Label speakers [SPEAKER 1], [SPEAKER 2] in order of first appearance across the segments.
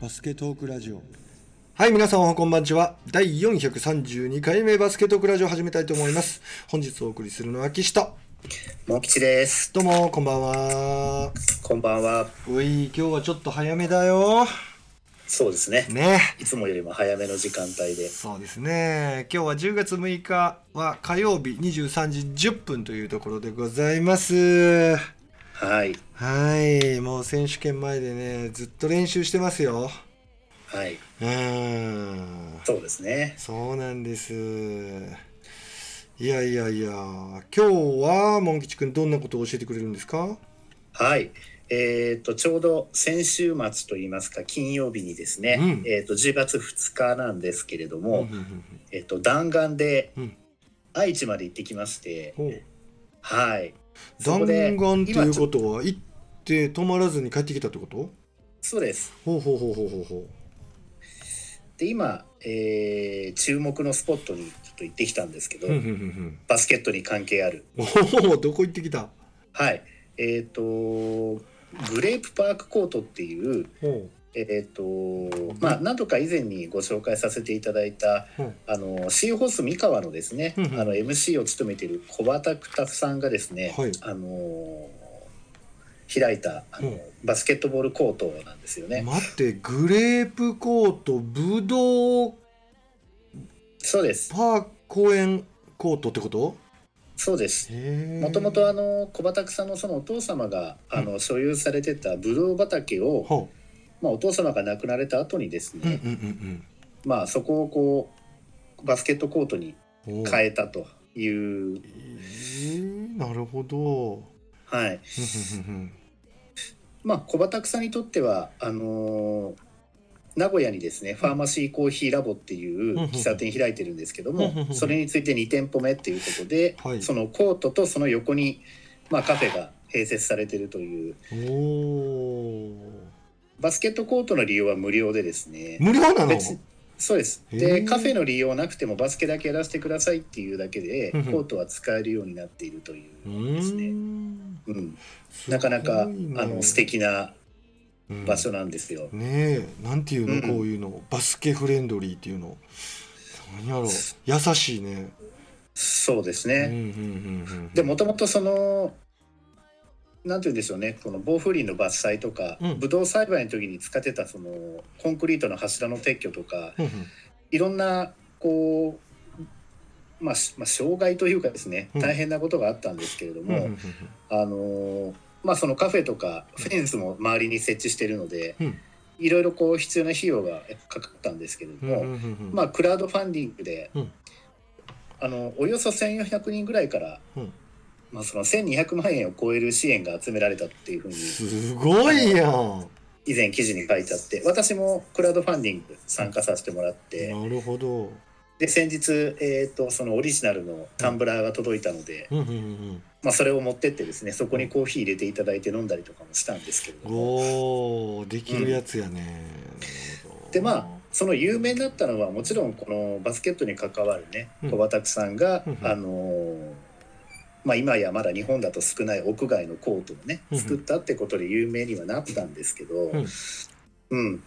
[SPEAKER 1] バスケトークラジオ。はい皆さんこんばんちは。第432回目バスケトークラジオ始めたいと思います。本日お送りするのは岸と。
[SPEAKER 2] もう吉です。
[SPEAKER 1] どうもこんばんは。
[SPEAKER 2] こんばんは。
[SPEAKER 1] うい今日はちょっと早めだよ。
[SPEAKER 2] そうですね。
[SPEAKER 1] ね。
[SPEAKER 2] いつもよりも早めの時間帯で。
[SPEAKER 1] そうですね。今日は10月6日は火曜日23時10分というところでございます
[SPEAKER 2] はい。
[SPEAKER 1] はいもう選手権前でねずっと練習してますよ
[SPEAKER 2] はい。
[SPEAKER 1] うん
[SPEAKER 2] そうですね。
[SPEAKER 1] そうなんです。いやいやいや、今日はモン吉くんどんなことを教えてくれるんですか？
[SPEAKER 2] はい。えっ、と、ちょうど先週末といいますか、金曜日にですね、
[SPEAKER 1] うん
[SPEAKER 2] えっ、と、10月2日なんですけれど
[SPEAKER 1] うん
[SPEAKER 2] も、えっ、と、弾丸で
[SPEAKER 1] うん
[SPEAKER 2] 愛知まで行ってきまして、はい。そ
[SPEAKER 1] 弾丸っていうことは行って泊まらずに帰ってきたってこと？
[SPEAKER 2] そうです。
[SPEAKER 1] ほうほうほうほうほうほ
[SPEAKER 2] で、今、えー注目のスポットにちょっと行ってきたんですけど、
[SPEAKER 1] う。ふんふんふんふん
[SPEAKER 2] バスケットに関係ある。
[SPEAKER 1] おおどこ行ってきた？
[SPEAKER 2] はい。えっ、と、グレープパークコートっていう、
[SPEAKER 1] ほ
[SPEAKER 2] えっ、と、まあ、何度か以前にご紹介させていただいた、
[SPEAKER 1] うほう
[SPEAKER 2] あの、シーホース三河のですね、
[SPEAKER 1] うんうん。
[SPEAKER 2] あの、MC を務めている小畑久さんがですね、
[SPEAKER 1] はい。
[SPEAKER 2] あの、開いた、あの、
[SPEAKER 1] うん。
[SPEAKER 2] バスケットボールコートなんですよね。
[SPEAKER 1] 待ってグレープコートブドウ
[SPEAKER 2] そうです。
[SPEAKER 1] パー公園コートってこと？
[SPEAKER 2] そうです。もともとあの小畑さんのそのお父様があの所有されてたブドウ畑を、
[SPEAKER 1] ほ
[SPEAKER 2] まあ、お父様が亡くなられた後にです
[SPEAKER 1] ううんうん
[SPEAKER 2] ね、
[SPEAKER 1] うん。
[SPEAKER 2] まあそこをこうバスケットコートに
[SPEAKER 1] う。ん
[SPEAKER 2] 変えたという、
[SPEAKER 1] えー、なるほど。
[SPEAKER 2] はい。まあ小畑さんにとってはあのー名古屋にですねファーマシーコーヒーラボっていう喫茶店開いてるんですけどもそれについて2店舗目っていうことで、
[SPEAKER 1] はい。
[SPEAKER 2] そのコートとその横に、まあ、カフェが併設されてるという。
[SPEAKER 1] おお。
[SPEAKER 2] バスケットコートの利用は無料でですね
[SPEAKER 1] 無料なの？
[SPEAKER 2] 別そうです
[SPEAKER 1] へ
[SPEAKER 2] で
[SPEAKER 1] ー
[SPEAKER 2] カフェの利用なくてもバスケだけやらせてくださいっていうだけでコ
[SPEAKER 1] うんうん
[SPEAKER 2] ートは使えるようになっているというですね。
[SPEAKER 1] ーん
[SPEAKER 2] うん、なかなか、
[SPEAKER 1] ね
[SPEAKER 2] あの素敵な
[SPEAKER 1] うん
[SPEAKER 2] 場所なんですよ。
[SPEAKER 1] ねえ、なんていうの、
[SPEAKER 2] うん
[SPEAKER 1] こういうの、バスケフレンドリーっていうの？何やろう、優しいね。
[SPEAKER 2] そうです
[SPEAKER 1] うんうん
[SPEAKER 2] ね。
[SPEAKER 1] うんうん。
[SPEAKER 2] でもともとそのなんて言うんでしょうね。この防風林の伐採とか、
[SPEAKER 1] うん。
[SPEAKER 2] ブドウ栽培の時に使ってたそのコンクリートの柱の撤去とか
[SPEAKER 1] うんうん。
[SPEAKER 2] いろんなこう、まあ、しまあ障害というかですね
[SPEAKER 1] うん。
[SPEAKER 2] 大変なことがあったんですけれども、あのーまあそのカフェとかフェンスも周りに設置してるので、
[SPEAKER 1] うん。
[SPEAKER 2] いろいろこう必要な費用がかかったんですけれども、まあクラウドファンディングで、
[SPEAKER 1] うん。
[SPEAKER 2] あのおよそ1400人ぐらいから、
[SPEAKER 1] うん
[SPEAKER 2] まあ、その1200万円を超える支援が集められたっていうふうに
[SPEAKER 1] すごいやん。
[SPEAKER 2] 以前記事に書いてあって私もクラウドファンディング参加させてもらって、
[SPEAKER 1] なるほど。
[SPEAKER 2] で先日、えー、とそのオリジナルのタンブラーが届いたので、
[SPEAKER 1] うんうんうん
[SPEAKER 2] まあ、それを持ってってですねそこにコーヒー入れていただいて飲んだりとかもしたんですけれど
[SPEAKER 1] うん。
[SPEAKER 2] も。
[SPEAKER 1] おお、できるやつやね。なるほど
[SPEAKER 2] でまあその有名になったのはもちろんこのバスケットに関わるね
[SPEAKER 1] うん
[SPEAKER 2] 小畑さんが、
[SPEAKER 1] うん
[SPEAKER 2] あのーまあ、今やまだ日本だと少ない屋外のコートをね
[SPEAKER 1] うん
[SPEAKER 2] 作ったってことで有名にはなったんですけど、
[SPEAKER 1] うん。
[SPEAKER 2] うん。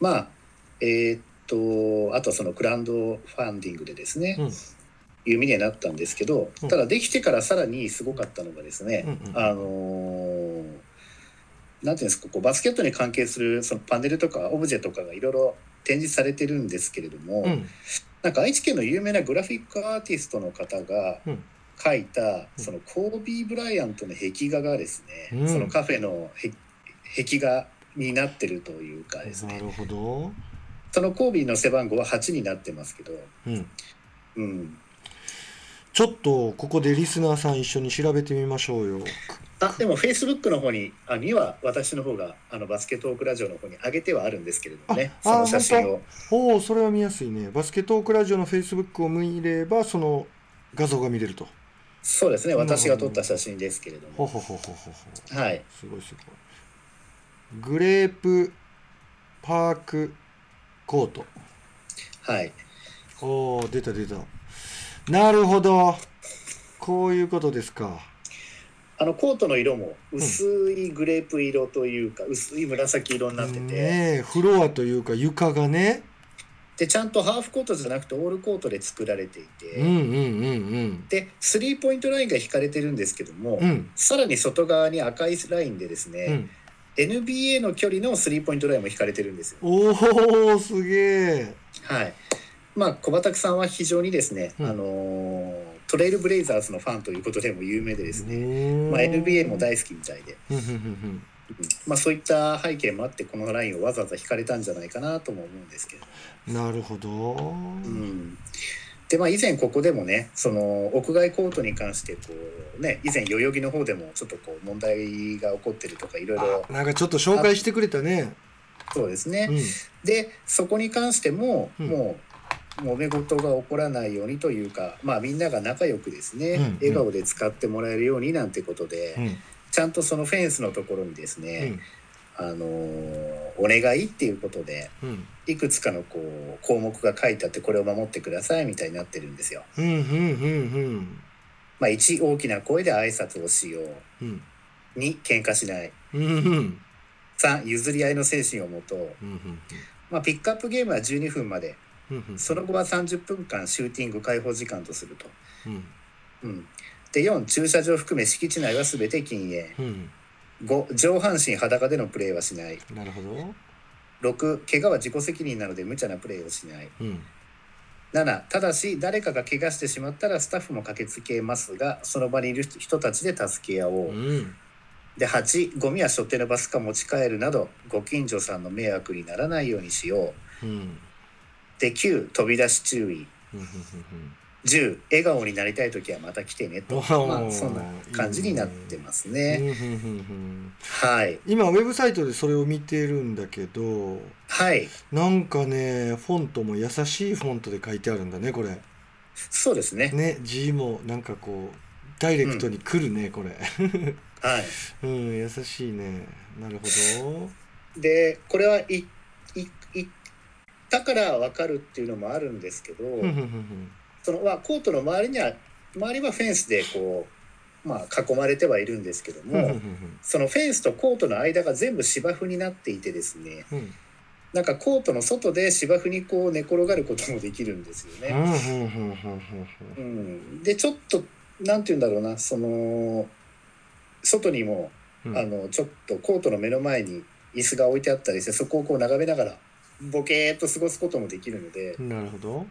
[SPEAKER 2] まあえーっとあとはそのクラウドファンディングでですね、
[SPEAKER 1] うん。
[SPEAKER 2] 有名にはなったんですけど
[SPEAKER 1] うん。
[SPEAKER 2] ただできてからさらにすごかったのがですね、あのーなんていうんですかこうバスケットに関係するそのパネルとかオブジェとかがいろいろ展示されてるんですけれども、
[SPEAKER 1] うん。
[SPEAKER 2] なんか愛知県の有名なグラフィックアーティストの方が
[SPEAKER 1] うん
[SPEAKER 2] 描いた
[SPEAKER 1] うん
[SPEAKER 2] そのコービー・ブライアントの壁画がですね、
[SPEAKER 1] うん
[SPEAKER 2] そのカフェの壁壁画になってるというかですね
[SPEAKER 1] なるほど。
[SPEAKER 2] そのコービーの背番号は8になってますけど、
[SPEAKER 1] うん。
[SPEAKER 2] うん、
[SPEAKER 1] ちょっとここでリスナーさん一緒に調べてみましょうよ。
[SPEAKER 2] あでもフェイスブックの方にあには私の方があのバスケットークラジオの方に上げてはあるんですけれどもね
[SPEAKER 1] あ
[SPEAKER 2] その写真を
[SPEAKER 1] おお、それは見やすいね。バスケトークラジオのフェイスブックを見れば、その画像が見れると。
[SPEAKER 2] そうですね私が撮った写真ですけれども
[SPEAKER 1] ほほほほほほ。
[SPEAKER 2] はい
[SPEAKER 1] すごいすごい。グレープパークコート。
[SPEAKER 2] はい
[SPEAKER 1] おお、出た出た。なるほど。こういうことですか。
[SPEAKER 2] あのコートの色も薄いグレープ色というか、薄い紫色になってて、
[SPEAKER 1] ねえフロアというか床がね
[SPEAKER 2] でちゃんとハーフコートじゃなくてオールコートで作られていて、
[SPEAKER 1] うんうんうん
[SPEAKER 2] でスリーポイントラインが引かれてるんですけども、
[SPEAKER 1] うん。うん
[SPEAKER 2] さらに外側に赤いラインでですね、
[SPEAKER 1] うん。
[SPEAKER 2] NBA の距離のスリーポイントラインも引かれてるんですよ。
[SPEAKER 1] おおすげえ。
[SPEAKER 2] はい。まあ小畑さんは非常にですね、
[SPEAKER 1] うん。
[SPEAKER 2] あのートレイルブレイザーズのファンということでも有名でですね、
[SPEAKER 1] ね
[SPEAKER 2] まあ、NBA も大好きみたいで、
[SPEAKER 1] うんうんうん
[SPEAKER 2] うん。まあ、そういった背景もあってこのラインをわざわざ引かれたんじゃないかなとも思うんですけど、
[SPEAKER 1] うんなるほど。
[SPEAKER 2] うん、でまあ以前ここでもねその屋外コートに関してこうね以前代々木の方でもちょっとこう問題が起こってるとかいろいろ
[SPEAKER 1] あなんかちょっと紹介してくれたね。
[SPEAKER 2] そうですね、
[SPEAKER 1] うん。
[SPEAKER 2] でそこに関しても、
[SPEAKER 1] うん。
[SPEAKER 2] もう揉め事が起こらないようにというか、まあ、みんなが仲良くですね、
[SPEAKER 1] うんうん。
[SPEAKER 2] 笑顔で使ってもらえるようになんてことで、
[SPEAKER 1] うん。
[SPEAKER 2] ちゃんとそのフェンスのところにです
[SPEAKER 1] う
[SPEAKER 2] ね、
[SPEAKER 1] ん
[SPEAKER 2] あのーお願いっていうことで
[SPEAKER 1] うん。
[SPEAKER 2] いくつかのこう項目が書いてあってこれを守ってくださいみたいになってるんですよ。
[SPEAKER 1] うんうんうん
[SPEAKER 2] まあ、1大きな声で挨拶をしよう。
[SPEAKER 1] うん。
[SPEAKER 2] 2喧嘩しない。
[SPEAKER 1] うんうん。
[SPEAKER 2] 3譲り合いの精神を持とう、
[SPEAKER 1] うん
[SPEAKER 2] まあ、ピックアップゲームは12分まで。
[SPEAKER 1] うんうん。
[SPEAKER 2] その後は30分間シューティング開放時間とすると。
[SPEAKER 1] うん。
[SPEAKER 2] うん、で4駐車場含め敷地内は全て禁煙。
[SPEAKER 1] うん
[SPEAKER 2] 5上半身裸でのプレーはしない。
[SPEAKER 1] なるほど。
[SPEAKER 2] 6怪我は自己責任なので無茶なプレーをしない。
[SPEAKER 1] うん。
[SPEAKER 2] 7ただし誰かが怪我してしまったらスタッフも駆けつけますがその場にいる人たちで助け合おう、
[SPEAKER 1] うん。
[SPEAKER 2] で8ゴミは所定のバスか持ち帰るなどご近所さんの迷惑にならないようにしよう。
[SPEAKER 1] うん。
[SPEAKER 2] で9飛び出し注意10笑顔になりたい時はまた来てねと、まあ、そんな感じになってます
[SPEAKER 1] うん
[SPEAKER 2] ね。
[SPEAKER 1] うんうんうん。
[SPEAKER 2] はい。
[SPEAKER 1] 今ウェブサイトでそれを見てるんだけど
[SPEAKER 2] はい。
[SPEAKER 1] なんかねフォントも優しいフォントで書いてあるんだねこれ。
[SPEAKER 2] そうですね。
[SPEAKER 1] ね字もなんかこうダイレクトに来るね、これ。
[SPEAKER 2] はい。
[SPEAKER 1] うん優しいね。なるほど。
[SPEAKER 2] でこれはいいいったから分かるっていうのもあるんですけど、
[SPEAKER 1] うんうんうん
[SPEAKER 2] そのまあコートの周りには周りはフェンスでこう、まあ、囲まれてはいるんですけども、そのフェンスとコートの間が全部芝生になっていてですね
[SPEAKER 1] うん。
[SPEAKER 2] なんかコートの外で芝生にこう寝転がることもできるんですよね。
[SPEAKER 1] うん。
[SPEAKER 2] でちょっとなんて言うんだろうなその外にも
[SPEAKER 1] うん。
[SPEAKER 2] あのちょっとコートの目の前に椅子が置いてあったりしてそこをこう眺めながらボケーっと過ごすこともできるので
[SPEAKER 1] なるほど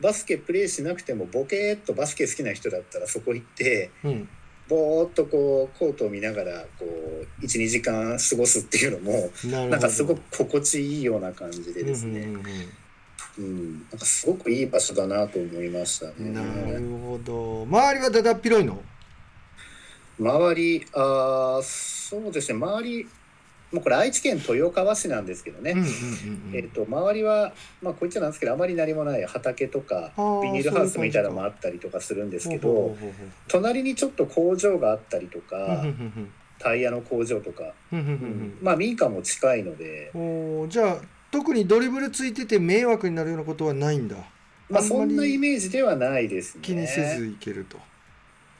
[SPEAKER 2] バスケプレーしなくてもボケーっとバスケ好きな人だったらそこ行って
[SPEAKER 1] うん。
[SPEAKER 2] ぼーっとこうコートを見ながらこう12時間過ごすっていうのも
[SPEAKER 1] な
[SPEAKER 2] なんかすごく心地いいような感じでですね、
[SPEAKER 1] うんうん
[SPEAKER 2] うん、なんかすごくいい場所だなと思いました
[SPEAKER 1] うんなる
[SPEAKER 2] ね。
[SPEAKER 1] ほど。周りはだだっ広いの？
[SPEAKER 2] 周りあーそうですね。周りもうこれ愛知県豊川市なんですけどね、えっと周りはまあこういっちゃなんですけどあまり何もない畑とかビニールハウスみたいなのもあったりとかするんですけど隣にちょっと工場があったりと
[SPEAKER 1] うん
[SPEAKER 2] か
[SPEAKER 1] うん
[SPEAKER 2] タイヤの工場とか、まあ民家も近いので、
[SPEAKER 1] じゃあ特にドリブルついてて迷惑になるようなことはないんだ。
[SPEAKER 2] まあそんなイメージではないですね。
[SPEAKER 1] 気にせずいけると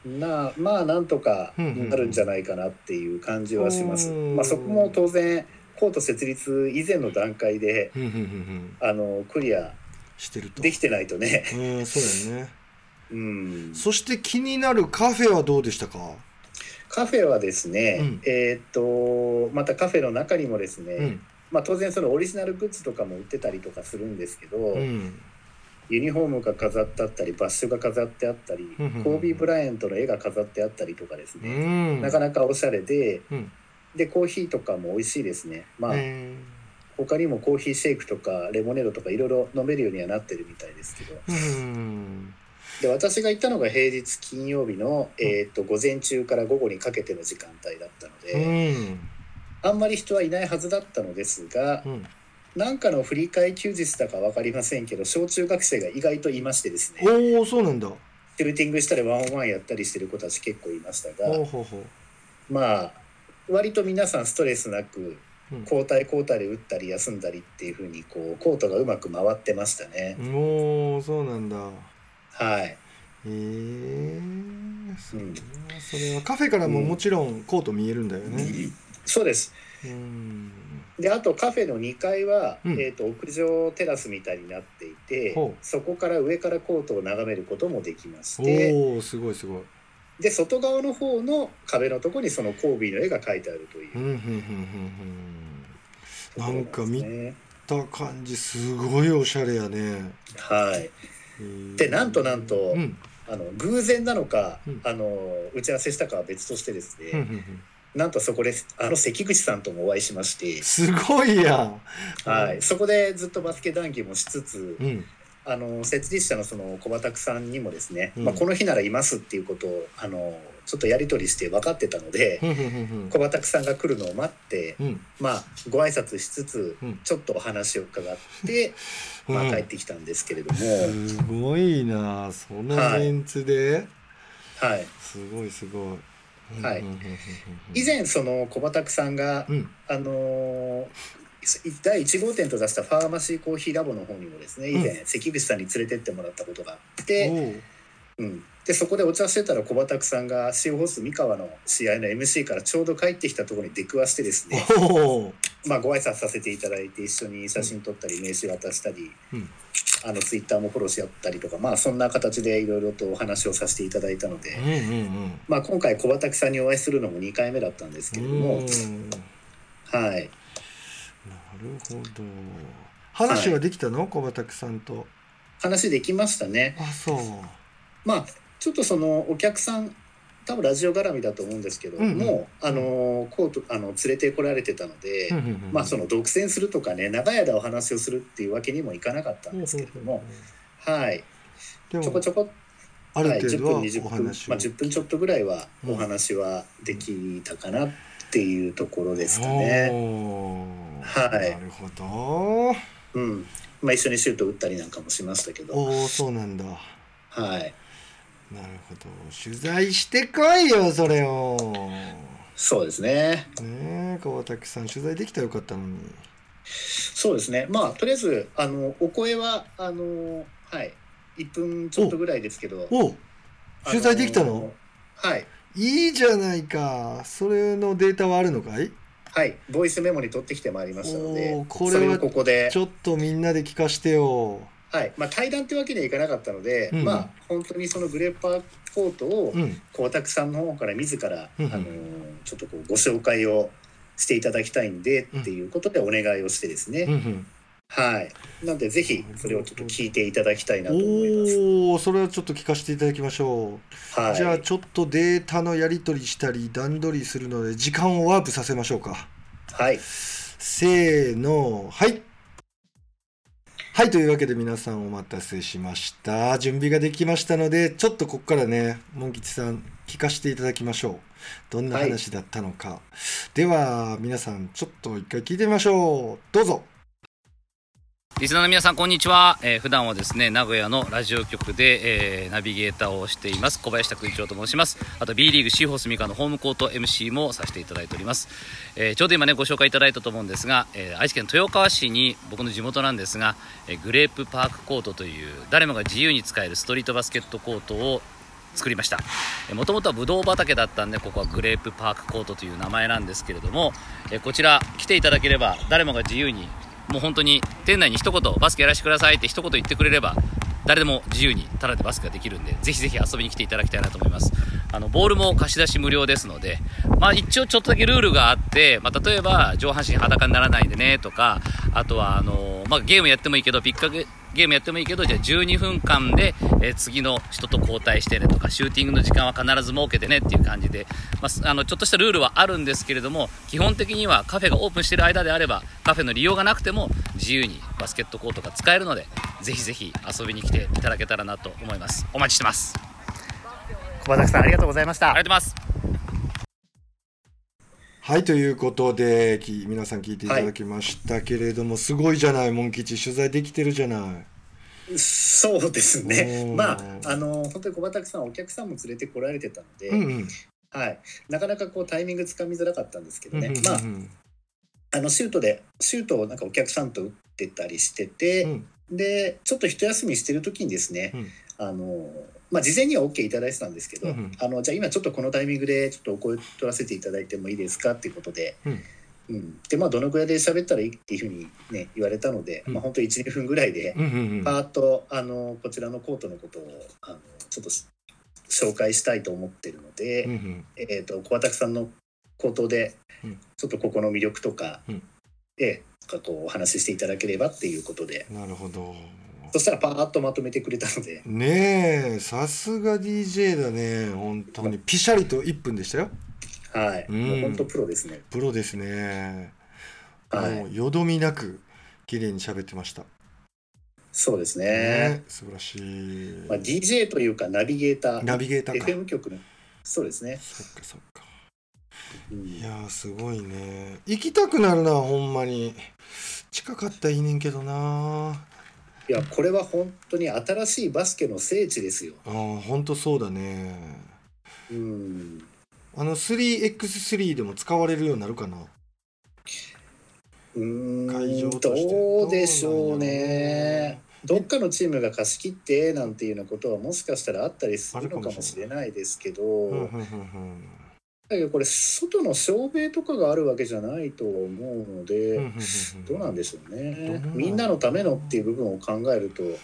[SPEAKER 2] なまあなんとかなるんじゃないかなっていう感じはします。
[SPEAKER 1] うん。
[SPEAKER 2] まあそこも当然コート設立以前の段階で
[SPEAKER 1] うんうんうんうん。
[SPEAKER 2] あのクリア
[SPEAKER 1] してると。
[SPEAKER 2] できてないとね。
[SPEAKER 1] うんそうだよね。
[SPEAKER 2] うん、
[SPEAKER 1] そして気になるカフェはどうでしたか？
[SPEAKER 2] カフェはですね、
[SPEAKER 1] うん。
[SPEAKER 2] えーっとまたカフェの中にもですね、
[SPEAKER 1] うん。
[SPEAKER 2] まあ当然そのオリジナルグッズとかも売ってたりとかするんですけど、
[SPEAKER 1] うん
[SPEAKER 2] ユニフォームが飾ってあったりバッシュが飾ってあったり、
[SPEAKER 1] うんうんうん。
[SPEAKER 2] コービー・ブライアントの絵が飾ってあったりとかです
[SPEAKER 1] う
[SPEAKER 2] ね、
[SPEAKER 1] ん。
[SPEAKER 2] なかなかおしゃれで
[SPEAKER 1] うん。
[SPEAKER 2] でコーヒーとかも美味しいですね。まあ、
[SPEAKER 1] え
[SPEAKER 2] 他にもコーヒーシェイクとかレモネードとかいろいろ飲めるようにはなってるみたいですけど。
[SPEAKER 1] ーうん
[SPEAKER 2] で私が行ったのが平日金曜日の、えーっと午前中から午後にかけての時間帯だったの
[SPEAKER 1] う
[SPEAKER 2] で、
[SPEAKER 1] ん
[SPEAKER 2] あんまり人はいないはずだったのですが
[SPEAKER 1] うん
[SPEAKER 2] なんかの振り替え休日だか分かりませんけど小中学生が意外といましてですね
[SPEAKER 1] おおそうなんだ
[SPEAKER 2] シューティングしたりワンオンワンやったりしてる子たち結構いましたが
[SPEAKER 1] ほうほうほう
[SPEAKER 2] まあ割と皆さんストレスなく
[SPEAKER 1] うん
[SPEAKER 2] 交代交代で打ったり休んだりっていう風にこうコートがうまく回ってましたね。
[SPEAKER 1] おおそうなんだ
[SPEAKER 2] はい。
[SPEAKER 1] えそ,、
[SPEAKER 2] うん
[SPEAKER 1] それはカフェからももちろんコート見えるんだよね。
[SPEAKER 2] そうです
[SPEAKER 1] うん。
[SPEAKER 2] であとカフェの2階は、
[SPEAKER 1] うん。
[SPEAKER 2] えー、と屋上テラスみたいになっていてそこから上からコートを眺めることもできまして
[SPEAKER 1] おおすごいすごい。
[SPEAKER 2] で外側の方の壁のところにそのコービーの絵が描いてあるという
[SPEAKER 1] うんうんうんうんなんか見た感じすごいおしゃれやね。
[SPEAKER 2] はい。でなんとなんと
[SPEAKER 1] うん。
[SPEAKER 2] あの偶然なのか、
[SPEAKER 1] うん。
[SPEAKER 2] あの打ち合わせしたかは別としてですね、
[SPEAKER 1] うんうんうん
[SPEAKER 2] なんとそこであの関口さんともお会いしまして、
[SPEAKER 1] すごいやん。
[SPEAKER 2] はい、そこでずっとバスケ談義もしつつ、
[SPEAKER 1] うん。
[SPEAKER 2] あの設立者のその小畑さんにもですね、
[SPEAKER 1] うん。
[SPEAKER 2] まあ、この日ならいますっていうことをあのちょっとやり取りして分かってたので、
[SPEAKER 1] うん
[SPEAKER 2] 小畑さんが来るのを待って、
[SPEAKER 1] うん。
[SPEAKER 2] まあ、ご挨拶しつつ、
[SPEAKER 1] うん。
[SPEAKER 2] ちょっとお話を伺って、まあ、
[SPEAKER 1] うん
[SPEAKER 2] 帰ってきたんですけれども、
[SPEAKER 1] すごいなそのメンツで、
[SPEAKER 2] はい、
[SPEAKER 1] すごいすごい。
[SPEAKER 2] はい。以前その小畑さんが、
[SPEAKER 1] うん。
[SPEAKER 2] あのー第1号店と出したファーマシーコーヒーラボの方にもですね以前、関口さんに連れてってもらったことがあって、
[SPEAKER 1] おう。
[SPEAKER 2] うん、でそこでお茶してたら小畑さんがシーホース三河の試合の MC からちょうど帰ってきたところに出くわしてですね、まあ、ご挨拶させていただいて一緒に写真撮ったり名刺渡したり、
[SPEAKER 1] うん
[SPEAKER 2] あのツイッターもフォローし合ったりとか、まあ、そんな形でいろいろとお話をさせていただいたので、まあ、今回小畑さんにお会いするのも2回目だったんですけ
[SPEAKER 1] うん。
[SPEAKER 2] れども、
[SPEAKER 1] うん
[SPEAKER 2] はい、
[SPEAKER 1] なるほど。話はできたの、小畑さんと。
[SPEAKER 2] 話できましたね。
[SPEAKER 1] あ、そう。
[SPEAKER 2] まあちょっとそのお客さん多分ラジオ絡みだと思うんですけども、
[SPEAKER 1] うんうん。
[SPEAKER 2] あのコートあの連れてこられてたので、
[SPEAKER 1] うんうんうん
[SPEAKER 2] まあその独占するとかね長い間お話をするっていうわけにもいかなかったんですけれども、はい。
[SPEAKER 1] でも
[SPEAKER 2] ちょこちょこ、
[SPEAKER 1] あ
[SPEAKER 2] はい、10
[SPEAKER 1] る程度は
[SPEAKER 2] 分20
[SPEAKER 1] お
[SPEAKER 2] 分、まあ、
[SPEAKER 1] 話を。
[SPEAKER 2] 10分ちょっとぐらいは
[SPEAKER 1] うん
[SPEAKER 2] お話はできたかなっていうところですかね。はい。
[SPEAKER 1] なるほど。
[SPEAKER 2] うん。まあ、一緒にシュート打ったりなんかもしましたけど、
[SPEAKER 1] おお、そうなんだ。
[SPEAKER 2] はい、
[SPEAKER 1] なるほど。取材してこいよ、それを。
[SPEAKER 2] そうですね。
[SPEAKER 1] ねえ、小畑さん、取材できたらよかったのに。
[SPEAKER 2] そうですね。まあとりあえずあのお声はあのはい1分ちょっとぐらいですけど、
[SPEAKER 1] お取材できたの、
[SPEAKER 2] あはい
[SPEAKER 1] いいじゃないか。それのデータはあるのかい？
[SPEAKER 2] はいボイスメモに取ってきてまいりましたので
[SPEAKER 1] これは
[SPEAKER 2] ここで
[SPEAKER 1] ちょっとみんなで聞かしてよ。
[SPEAKER 2] はいまあ対談ってわけにはいかなかったので、
[SPEAKER 1] うん
[SPEAKER 2] まあ本当にそのグレーパーコートを
[SPEAKER 1] うん。
[SPEAKER 2] 小畑さんの方から自ら、
[SPEAKER 1] うん
[SPEAKER 2] あのちょっとこうご紹介をしていただきたいんでっていうことでお願いをしてですね。はいなのでぜひそれをちょっと聞いていただきたいなと思います。
[SPEAKER 1] おお、それはちょっと聞かせていただきましょう。
[SPEAKER 2] はい、
[SPEAKER 1] じゃあちょっとデータのやり取りしたり段取りするので時間をワープさせましょうか。
[SPEAKER 2] はい
[SPEAKER 1] せーの、はい。はい、というわけで皆さんお待たせしました。準備ができましたので、ちょっとここからね、モン吉さん聞かせていただきましょう。どんな話だったのか。では、皆さんちょっと一回聞いてみましょう。どうぞ。
[SPEAKER 3] リスナーの皆さんこんにちは、えー普段はですね名古屋のラジオ局で、えーナビゲーターをしています。小林拓一郎と申します。あと B リーグシーホースミカのホームコート MC もさせていただいております、えーちょうど今ねご紹介いただいたと思うんですが、え愛知県豊川市に僕の地元なんですが、えグレープパークコートという誰もが自由に使えるストリートバスケットコートを作りました。もともとはブドウ畑だったんでここはグレープパークコートという名前なんですけれどもえこちら来ていただければ誰もが自由にもう本当に店内に一言バスケやらせてくださいって一言言ってくれれば誰でも自由にタダでバスケができるんでぜひぜひ遊びに来ていただきたいなと思います。あのボールも貸し出し無料ですのでまあ一応ちょっとだけルールがあって、まあ、例えば上半身裸にならないでねとかあとはあの、まあ、ゲームやってもいいけどピックゲームやってもいいけどじゃあ12分間で、えー次の人と交代してねとかシューティングの時間は必ず設けてねっていう感じで、まあす、あのちょっとしたルールはあるんですけれども基本的にはカフェがオープンしている間であればカフェの利用がなくても自由にバスケットコートが使えるのでぜひぜひ遊びに来ていただけたらなと思います。お待ちしてます。
[SPEAKER 2] 小畑さんありがとうございました。
[SPEAKER 3] ありがとうございます
[SPEAKER 1] はい、ということで、き皆さん聞いていただきましたけれども、すごいじゃない、モン吉、取材できてるじゃない。
[SPEAKER 2] そうですね。まああの本当に小畑さんお客さんも連れてこられてたので、
[SPEAKER 1] うんうん。
[SPEAKER 2] はい、なかなかこうタイミングつかみづらかったんですけどね、
[SPEAKER 1] うんうんうん。
[SPEAKER 2] まああのシュートでシュートをなんかお客さんと打ってたりしてて、
[SPEAKER 1] うん。
[SPEAKER 2] でちょっと一休みしてる時にですね、
[SPEAKER 1] うん。
[SPEAKER 2] あのまあ、事前には OK いただいてたんですけど、
[SPEAKER 1] うんうん。
[SPEAKER 2] あのじゃあ今ちょっとこのタイミングでちょっとお声取らせていただいてもいいですかっていうことで、
[SPEAKER 1] うん。
[SPEAKER 2] うん。でまあどのぐらいで喋ったらいいっていうふうにね言われたので、
[SPEAKER 1] うん。
[SPEAKER 2] まあ本当12分ぐらいで、
[SPEAKER 1] うんうんうん
[SPEAKER 2] パーッとあのこちらのコートのことをあのちょっとし紹介したいと思ってるので、
[SPEAKER 1] うんうん。
[SPEAKER 2] えっ、と小畑さんの口頭で
[SPEAKER 1] うん。
[SPEAKER 2] ちょっとここの魅力とか、
[SPEAKER 1] うん。
[SPEAKER 2] ええこうお話ししていただければっていうことで。
[SPEAKER 1] なるほど
[SPEAKER 2] そしたらパーッとまとめてくれたので。
[SPEAKER 1] ねえさすが DJ だね。本当に。ピシャリと1分でしたよ。
[SPEAKER 2] はい、
[SPEAKER 1] うん。
[SPEAKER 2] もう本当プロですね。
[SPEAKER 1] プロですね。
[SPEAKER 2] はい。
[SPEAKER 1] もうよどみなく綺麗に喋ってました。
[SPEAKER 2] そうですね。
[SPEAKER 1] ね素晴らしい。
[SPEAKER 2] まあ、DJ というかナビゲーター、
[SPEAKER 1] ナビゲーターか。
[SPEAKER 2] FM 局の、そうですね。
[SPEAKER 1] そっかそっか。
[SPEAKER 2] うん。
[SPEAKER 1] いやーすごいね。行きたくなるなほんまに。近かったらいいねんけどない
[SPEAKER 2] や、これは本当に新しいバスケの聖地ですよ。
[SPEAKER 1] あーほんとそうだね
[SPEAKER 2] うん。
[SPEAKER 1] あの 3x3 でも使われるようになるかな？
[SPEAKER 2] うーん
[SPEAKER 1] 会場として
[SPEAKER 2] どうでしょうね。
[SPEAKER 1] ね
[SPEAKER 2] どっかのチームが貸し切ってなんていうようなことはもしかしたらあったりするのかも
[SPEAKER 1] し
[SPEAKER 2] しれないですけど、だけどこれ外の照明とかがあるわけじゃないと思うので、
[SPEAKER 1] うんうんうん
[SPEAKER 2] どうなんでしょうね。みんなのためのっていう部分を考えると
[SPEAKER 1] うん。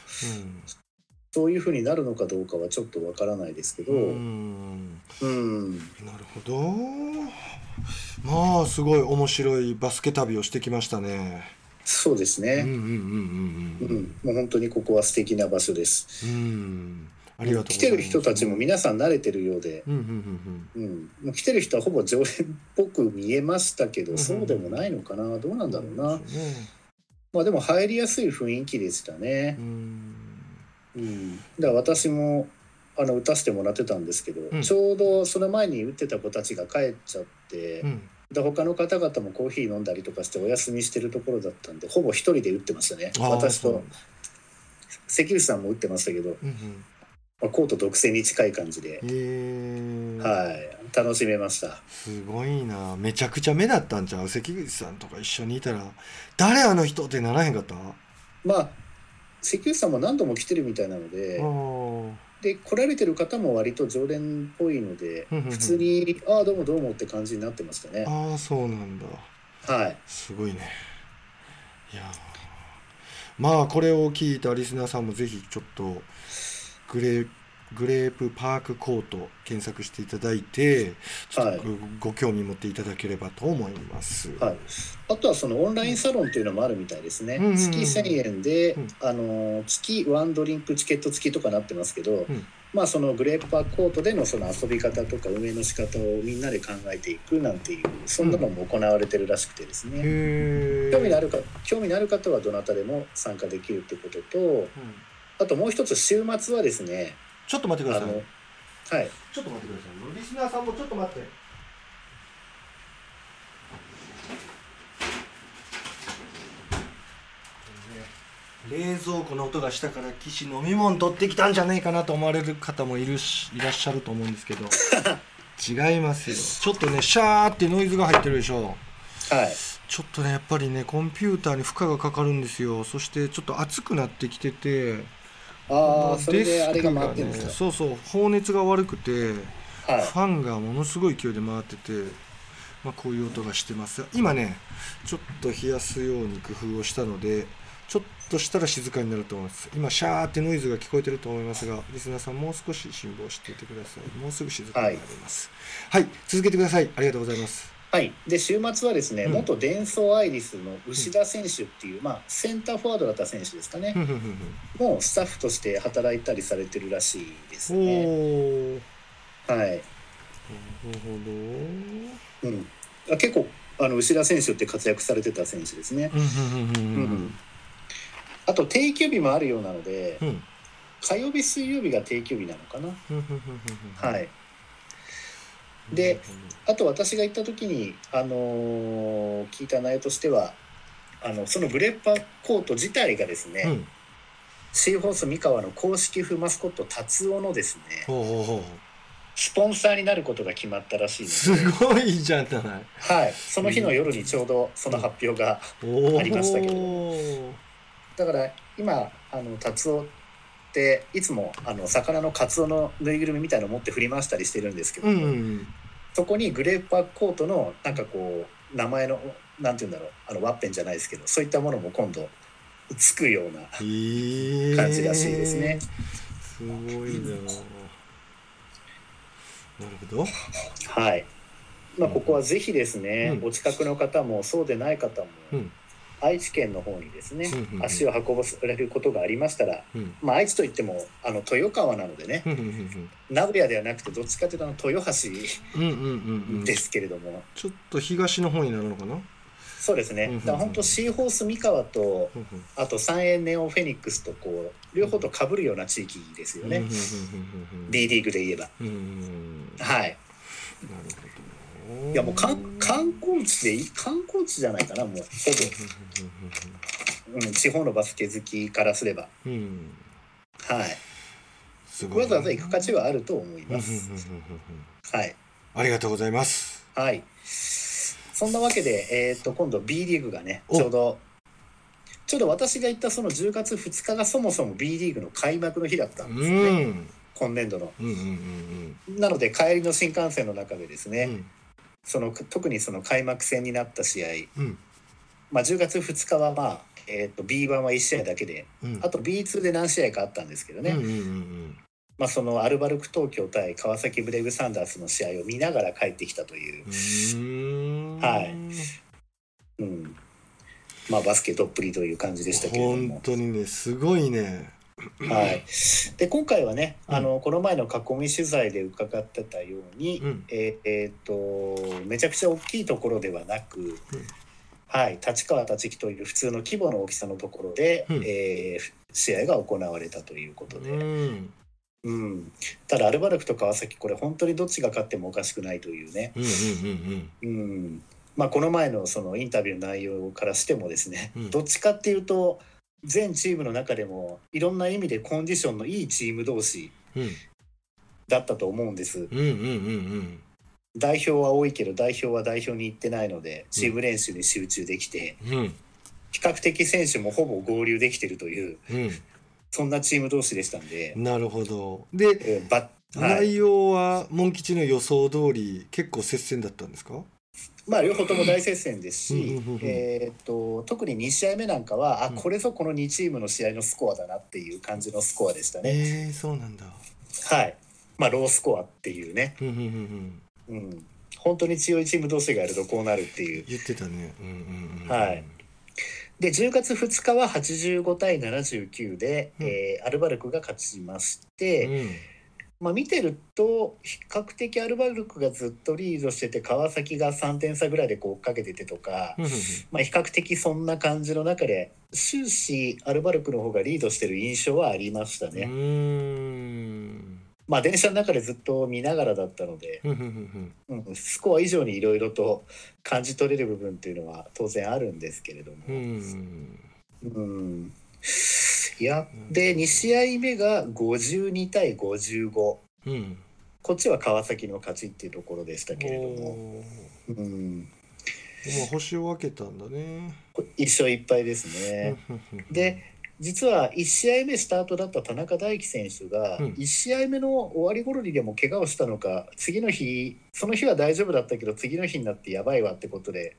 [SPEAKER 2] そういうふうになるのかどうかはちょっとわからないですけど、
[SPEAKER 1] う
[SPEAKER 2] うん。
[SPEAKER 1] んなるほど。まあすごい面白いバスケ旅をしてきましたね。
[SPEAKER 2] そうですね、
[SPEAKER 1] うんうんうん
[SPEAKER 2] う
[SPEAKER 1] うん。
[SPEAKER 2] ん。もう本当にここは素敵な場所です。
[SPEAKER 1] うんうんありがとうご
[SPEAKER 2] 来てる人たちも皆さん慣れてるようで、
[SPEAKER 1] うんうんうん
[SPEAKER 2] うん、もう来てる人はほぼ常連っぽく見えましたけど、
[SPEAKER 1] うん。
[SPEAKER 2] そうでもないのかな？どうなんだろうな、まあでも入りやすい雰囲気でしたね。
[SPEAKER 1] う、ん。
[SPEAKER 2] うん、だから私もあの打たせてもらってたんですけど、
[SPEAKER 1] うん。
[SPEAKER 2] ちょうどその前に打ってた子たちが帰っちゃって、
[SPEAKER 1] うん。
[SPEAKER 2] で他の方々もコーヒー飲んだりとかしてお休みしてるところだったんでほぼ一人で打ってましたね。私と関口さんも打ってましたけど、
[SPEAKER 1] うん
[SPEAKER 2] まあ、コート独占に近い感じで。はい。楽しめました。
[SPEAKER 1] すごいな。めちゃくちゃ目立ったんちゃう？関口さんとか一緒にいたら。誰あの人ってならへんかった？
[SPEAKER 2] まあ関口さんも何度も来てるみたいなので、
[SPEAKER 1] あ
[SPEAKER 2] で来られてる方も割と常連っぽいので、普通に「ああどうもどうも」って感じになってましたね。
[SPEAKER 1] ああそうなんだ。
[SPEAKER 2] はい。
[SPEAKER 1] すごいね。いやー。まあこれを聞いたリスナーさんもぜひちょっとグレーグレープパークコート検索していただいてちょっ
[SPEAKER 2] はい。
[SPEAKER 1] とご,、ご興味持っていただければと思います。
[SPEAKER 2] はい、あとはそのオンラインサロンというのもあるみたいですね、
[SPEAKER 1] うんうんうん
[SPEAKER 2] 月1000円で、
[SPEAKER 1] うん
[SPEAKER 2] あの月ワンドリンクチケット付きとかなってますけど、
[SPEAKER 1] うん。
[SPEAKER 2] まあそのグレープパークコートでのその遊び方とか運営の仕方をみんなで考えていくなんていうそんなのも行われてるらしくてですね、
[SPEAKER 1] へ
[SPEAKER 2] 興味のあるか興味のある方はどなたでも参加できるってことと
[SPEAKER 1] うん
[SPEAKER 2] あともう一つ週末はですね
[SPEAKER 1] ちょっと待ってください。
[SPEAKER 2] はい
[SPEAKER 1] ちょっと待ってください。リスナーさんもちょっと待って。冷蔵庫の音がしたから岸飲み物取ってきたんじゃないかなと思われる方もいるしいらっしゃると思うんですけど 違いますよちょっとねシャーってノイズが入ってるでしょ
[SPEAKER 2] はい
[SPEAKER 1] ちょっとねやっぱりねコンピューターに負荷がかかるんですよそしてちょっと熱くなってきてて
[SPEAKER 2] ああそれであれが
[SPEAKER 1] デスク
[SPEAKER 2] 回ってるんですか、
[SPEAKER 1] そうそう放熱が悪くて
[SPEAKER 2] はい。
[SPEAKER 1] ファンがものすごい勢いで回ってて、まあ、こういう音がしてます。今ねちょっと冷やすように工夫をしたのでちょっとしたら静かになると思います。今シャーってノイズが聞こえてると思いますがリスナーさんもう少し辛抱していてください。もうすぐ静かになります。はい、続けてください。ありがとうございます
[SPEAKER 2] はい、で週末はですね、
[SPEAKER 1] うん。
[SPEAKER 2] 元デンソーアイリスの牛田選手っていう、まあ、センターフォワードだった選手ですかね。もうスタッフとして働いたりされてるらしいですね。はい。
[SPEAKER 1] なるほ
[SPEAKER 2] うん、あ結構あの牛田選手って活躍されてた選手ですね。あと定休日もあるようなので
[SPEAKER 1] うん。
[SPEAKER 2] 火曜日水曜日が定休日なのかな。はい、であと私が行った時に、あのー聞いた内容としてはあのそのグレッパーコート自体がですね、
[SPEAKER 1] うん。
[SPEAKER 2] シーホース三河の公式風マスコット達夫のですねスポンサーになることが決まったらしい
[SPEAKER 1] すごいじゃない
[SPEAKER 2] はい、その日の夜にちょうどその発表が
[SPEAKER 1] おー
[SPEAKER 2] ありましたけれどだから今あの達夫っっていつもあの魚のカツオのぬいぐるみみたいの持って振り回したりしてるんですけど、
[SPEAKER 1] うんうん
[SPEAKER 2] そこにグレープパックコートのなんかこう名前のなんて言うんだろうあのワッペンじゃないですけどそういったものも今度つくような感じらしいですね。
[SPEAKER 1] すごいな。なるほど。
[SPEAKER 2] はい。まあここはぜひですね、
[SPEAKER 1] うん。
[SPEAKER 2] お近くの方もそうでない方も、
[SPEAKER 1] うん
[SPEAKER 2] 愛知県の方にですね、
[SPEAKER 1] うんうんうん。
[SPEAKER 2] 足を運ばれることがありましたら、
[SPEAKER 1] うん。
[SPEAKER 2] まあ愛知といってもあの豊川なのでね、
[SPEAKER 1] うんうん
[SPEAKER 2] 名古屋ではなくてどっちかというとあの豊橋
[SPEAKER 1] うんうんうんうん
[SPEAKER 2] ですけれども、
[SPEAKER 1] ちょっと東の方になるのかな？
[SPEAKER 2] そうですね。
[SPEAKER 1] うんうんうん。
[SPEAKER 2] だから本当シーホース三河と
[SPEAKER 1] うんうん。
[SPEAKER 2] あと三円ネオンフェニックスとこう両方と被るような地域ですよね。
[SPEAKER 1] うんうんうんうんうん
[SPEAKER 2] B リーグで言えば。
[SPEAKER 1] うんうんうん。
[SPEAKER 2] はい。
[SPEAKER 1] なるほど
[SPEAKER 2] いやもう観観光地でいい観光地じゃないかなもう。ほぼ、うん、地方のバスケ好きからすれば。
[SPEAKER 1] うん。うんうんうん
[SPEAKER 2] はい。
[SPEAKER 1] すごい。
[SPEAKER 2] わざわざ行く価値はあると思い
[SPEAKER 1] うんうんうんうん
[SPEAKER 2] ます。
[SPEAKER 1] うん。
[SPEAKER 2] はい。
[SPEAKER 1] ありがとうございます。
[SPEAKER 2] はい。そんなわけで、えー、と今度 B リーグがね
[SPEAKER 1] お。
[SPEAKER 2] ちょうどちょうど私が言ったその10月2日がそもそも B リーグの開幕の日だった
[SPEAKER 1] うん
[SPEAKER 2] ですよね、今年度の。
[SPEAKER 1] うんうんうん。
[SPEAKER 2] なので帰りの新幹線の中でですね、
[SPEAKER 1] うん
[SPEAKER 2] その特にその開幕戦になった試合、
[SPEAKER 1] うん。
[SPEAKER 2] まあ、10月2日はまあ、えー、と B1 は1試合だけで
[SPEAKER 1] うん。
[SPEAKER 2] あと B2 で何試合かあったんですけどね、
[SPEAKER 1] うんうんうん
[SPEAKER 2] まあ、そのアルバルク東京対川崎ブレイブサンダースの試合を見ながら帰ってきたという。
[SPEAKER 1] う、
[SPEAKER 2] はい。うん。まあ、バスケどっぷりという感じでしたけれど
[SPEAKER 1] 本
[SPEAKER 2] も、
[SPEAKER 1] 当にねすごいね
[SPEAKER 2] はい、で今回はね、
[SPEAKER 1] うん。
[SPEAKER 2] あのこの前の囲み取材で伺ってたように、
[SPEAKER 1] うん。
[SPEAKER 2] えーえーとめちゃくちゃ大きいところではなく、はい、立川立木という普通の規模の大きさのところで、
[SPEAKER 1] うん。
[SPEAKER 2] えー試合が行われたということで。
[SPEAKER 1] うん。
[SPEAKER 2] うん、ただアルバルクと川崎これ本当にどっちが勝ってもおかしくないというね、
[SPEAKER 1] うんうん。
[SPEAKER 2] うん。まあ、この前のそのインタビューの内容からしてもですね、
[SPEAKER 1] うん。
[SPEAKER 2] どっちかっていうと全チームの中でもいろんな意味でコンディションのいいチーム同士だったと思うんです。代表は多いけど代表は代表に行ってないのでチーム練習に集中できて
[SPEAKER 1] うん。
[SPEAKER 2] 比較的選手もほぼ合流できてるという
[SPEAKER 1] うん。
[SPEAKER 2] そんなチーム同士でしたんで、
[SPEAKER 1] なるほど。で
[SPEAKER 2] えー
[SPEAKER 1] 内容はモン吉の予想通り結構接戦だったんですか？
[SPEAKER 2] まあ、両方とも大接戦ですしえーっと特に2試合目なんかはあ
[SPEAKER 1] うん。
[SPEAKER 2] これぞこの2チームの試合のスコアだなっていう感じのスコアでしたね。
[SPEAKER 1] ええそうなんだ。
[SPEAKER 2] はい。まあ、ロースコアっていうね、
[SPEAKER 1] うん
[SPEAKER 2] 本当に強いチーム同士がやるとこうなるっていう。
[SPEAKER 1] 言ってたね。うんうんうん
[SPEAKER 2] はい。で10月2日は85対79で、
[SPEAKER 1] うん。
[SPEAKER 2] えーアルバルクが勝ちまし
[SPEAKER 1] う
[SPEAKER 2] て、
[SPEAKER 1] ん
[SPEAKER 2] まあ、見てると比較的アルバルクがずっとリードしてて川崎が3点差ぐらいでこう追っかけててとか。まあ、比較的そんな感じの中で終始アルバルクの方がリードしてる印象はありました
[SPEAKER 1] う
[SPEAKER 2] ね。
[SPEAKER 1] ん
[SPEAKER 2] まあ電車の中でずっと見ながらだったので、
[SPEAKER 1] うん
[SPEAKER 2] スコア以上にいろいろと感じ取れる部分っていうのは当然あるんですけれども。
[SPEAKER 1] うん
[SPEAKER 2] うんいやで2試合目が52対55
[SPEAKER 1] うん。
[SPEAKER 2] こっちは川崎の勝ちっていうところでしたけれども、うん、
[SPEAKER 1] まあ星を分けたんだね。
[SPEAKER 2] 一勝一敗ですね。で実は1試合目スタートだった田中大輝選手が
[SPEAKER 1] うん。
[SPEAKER 2] 1試合目の終わり頃にでも怪我をしたのか次の日その日は大丈夫だったけど次の日になってやばいわってことで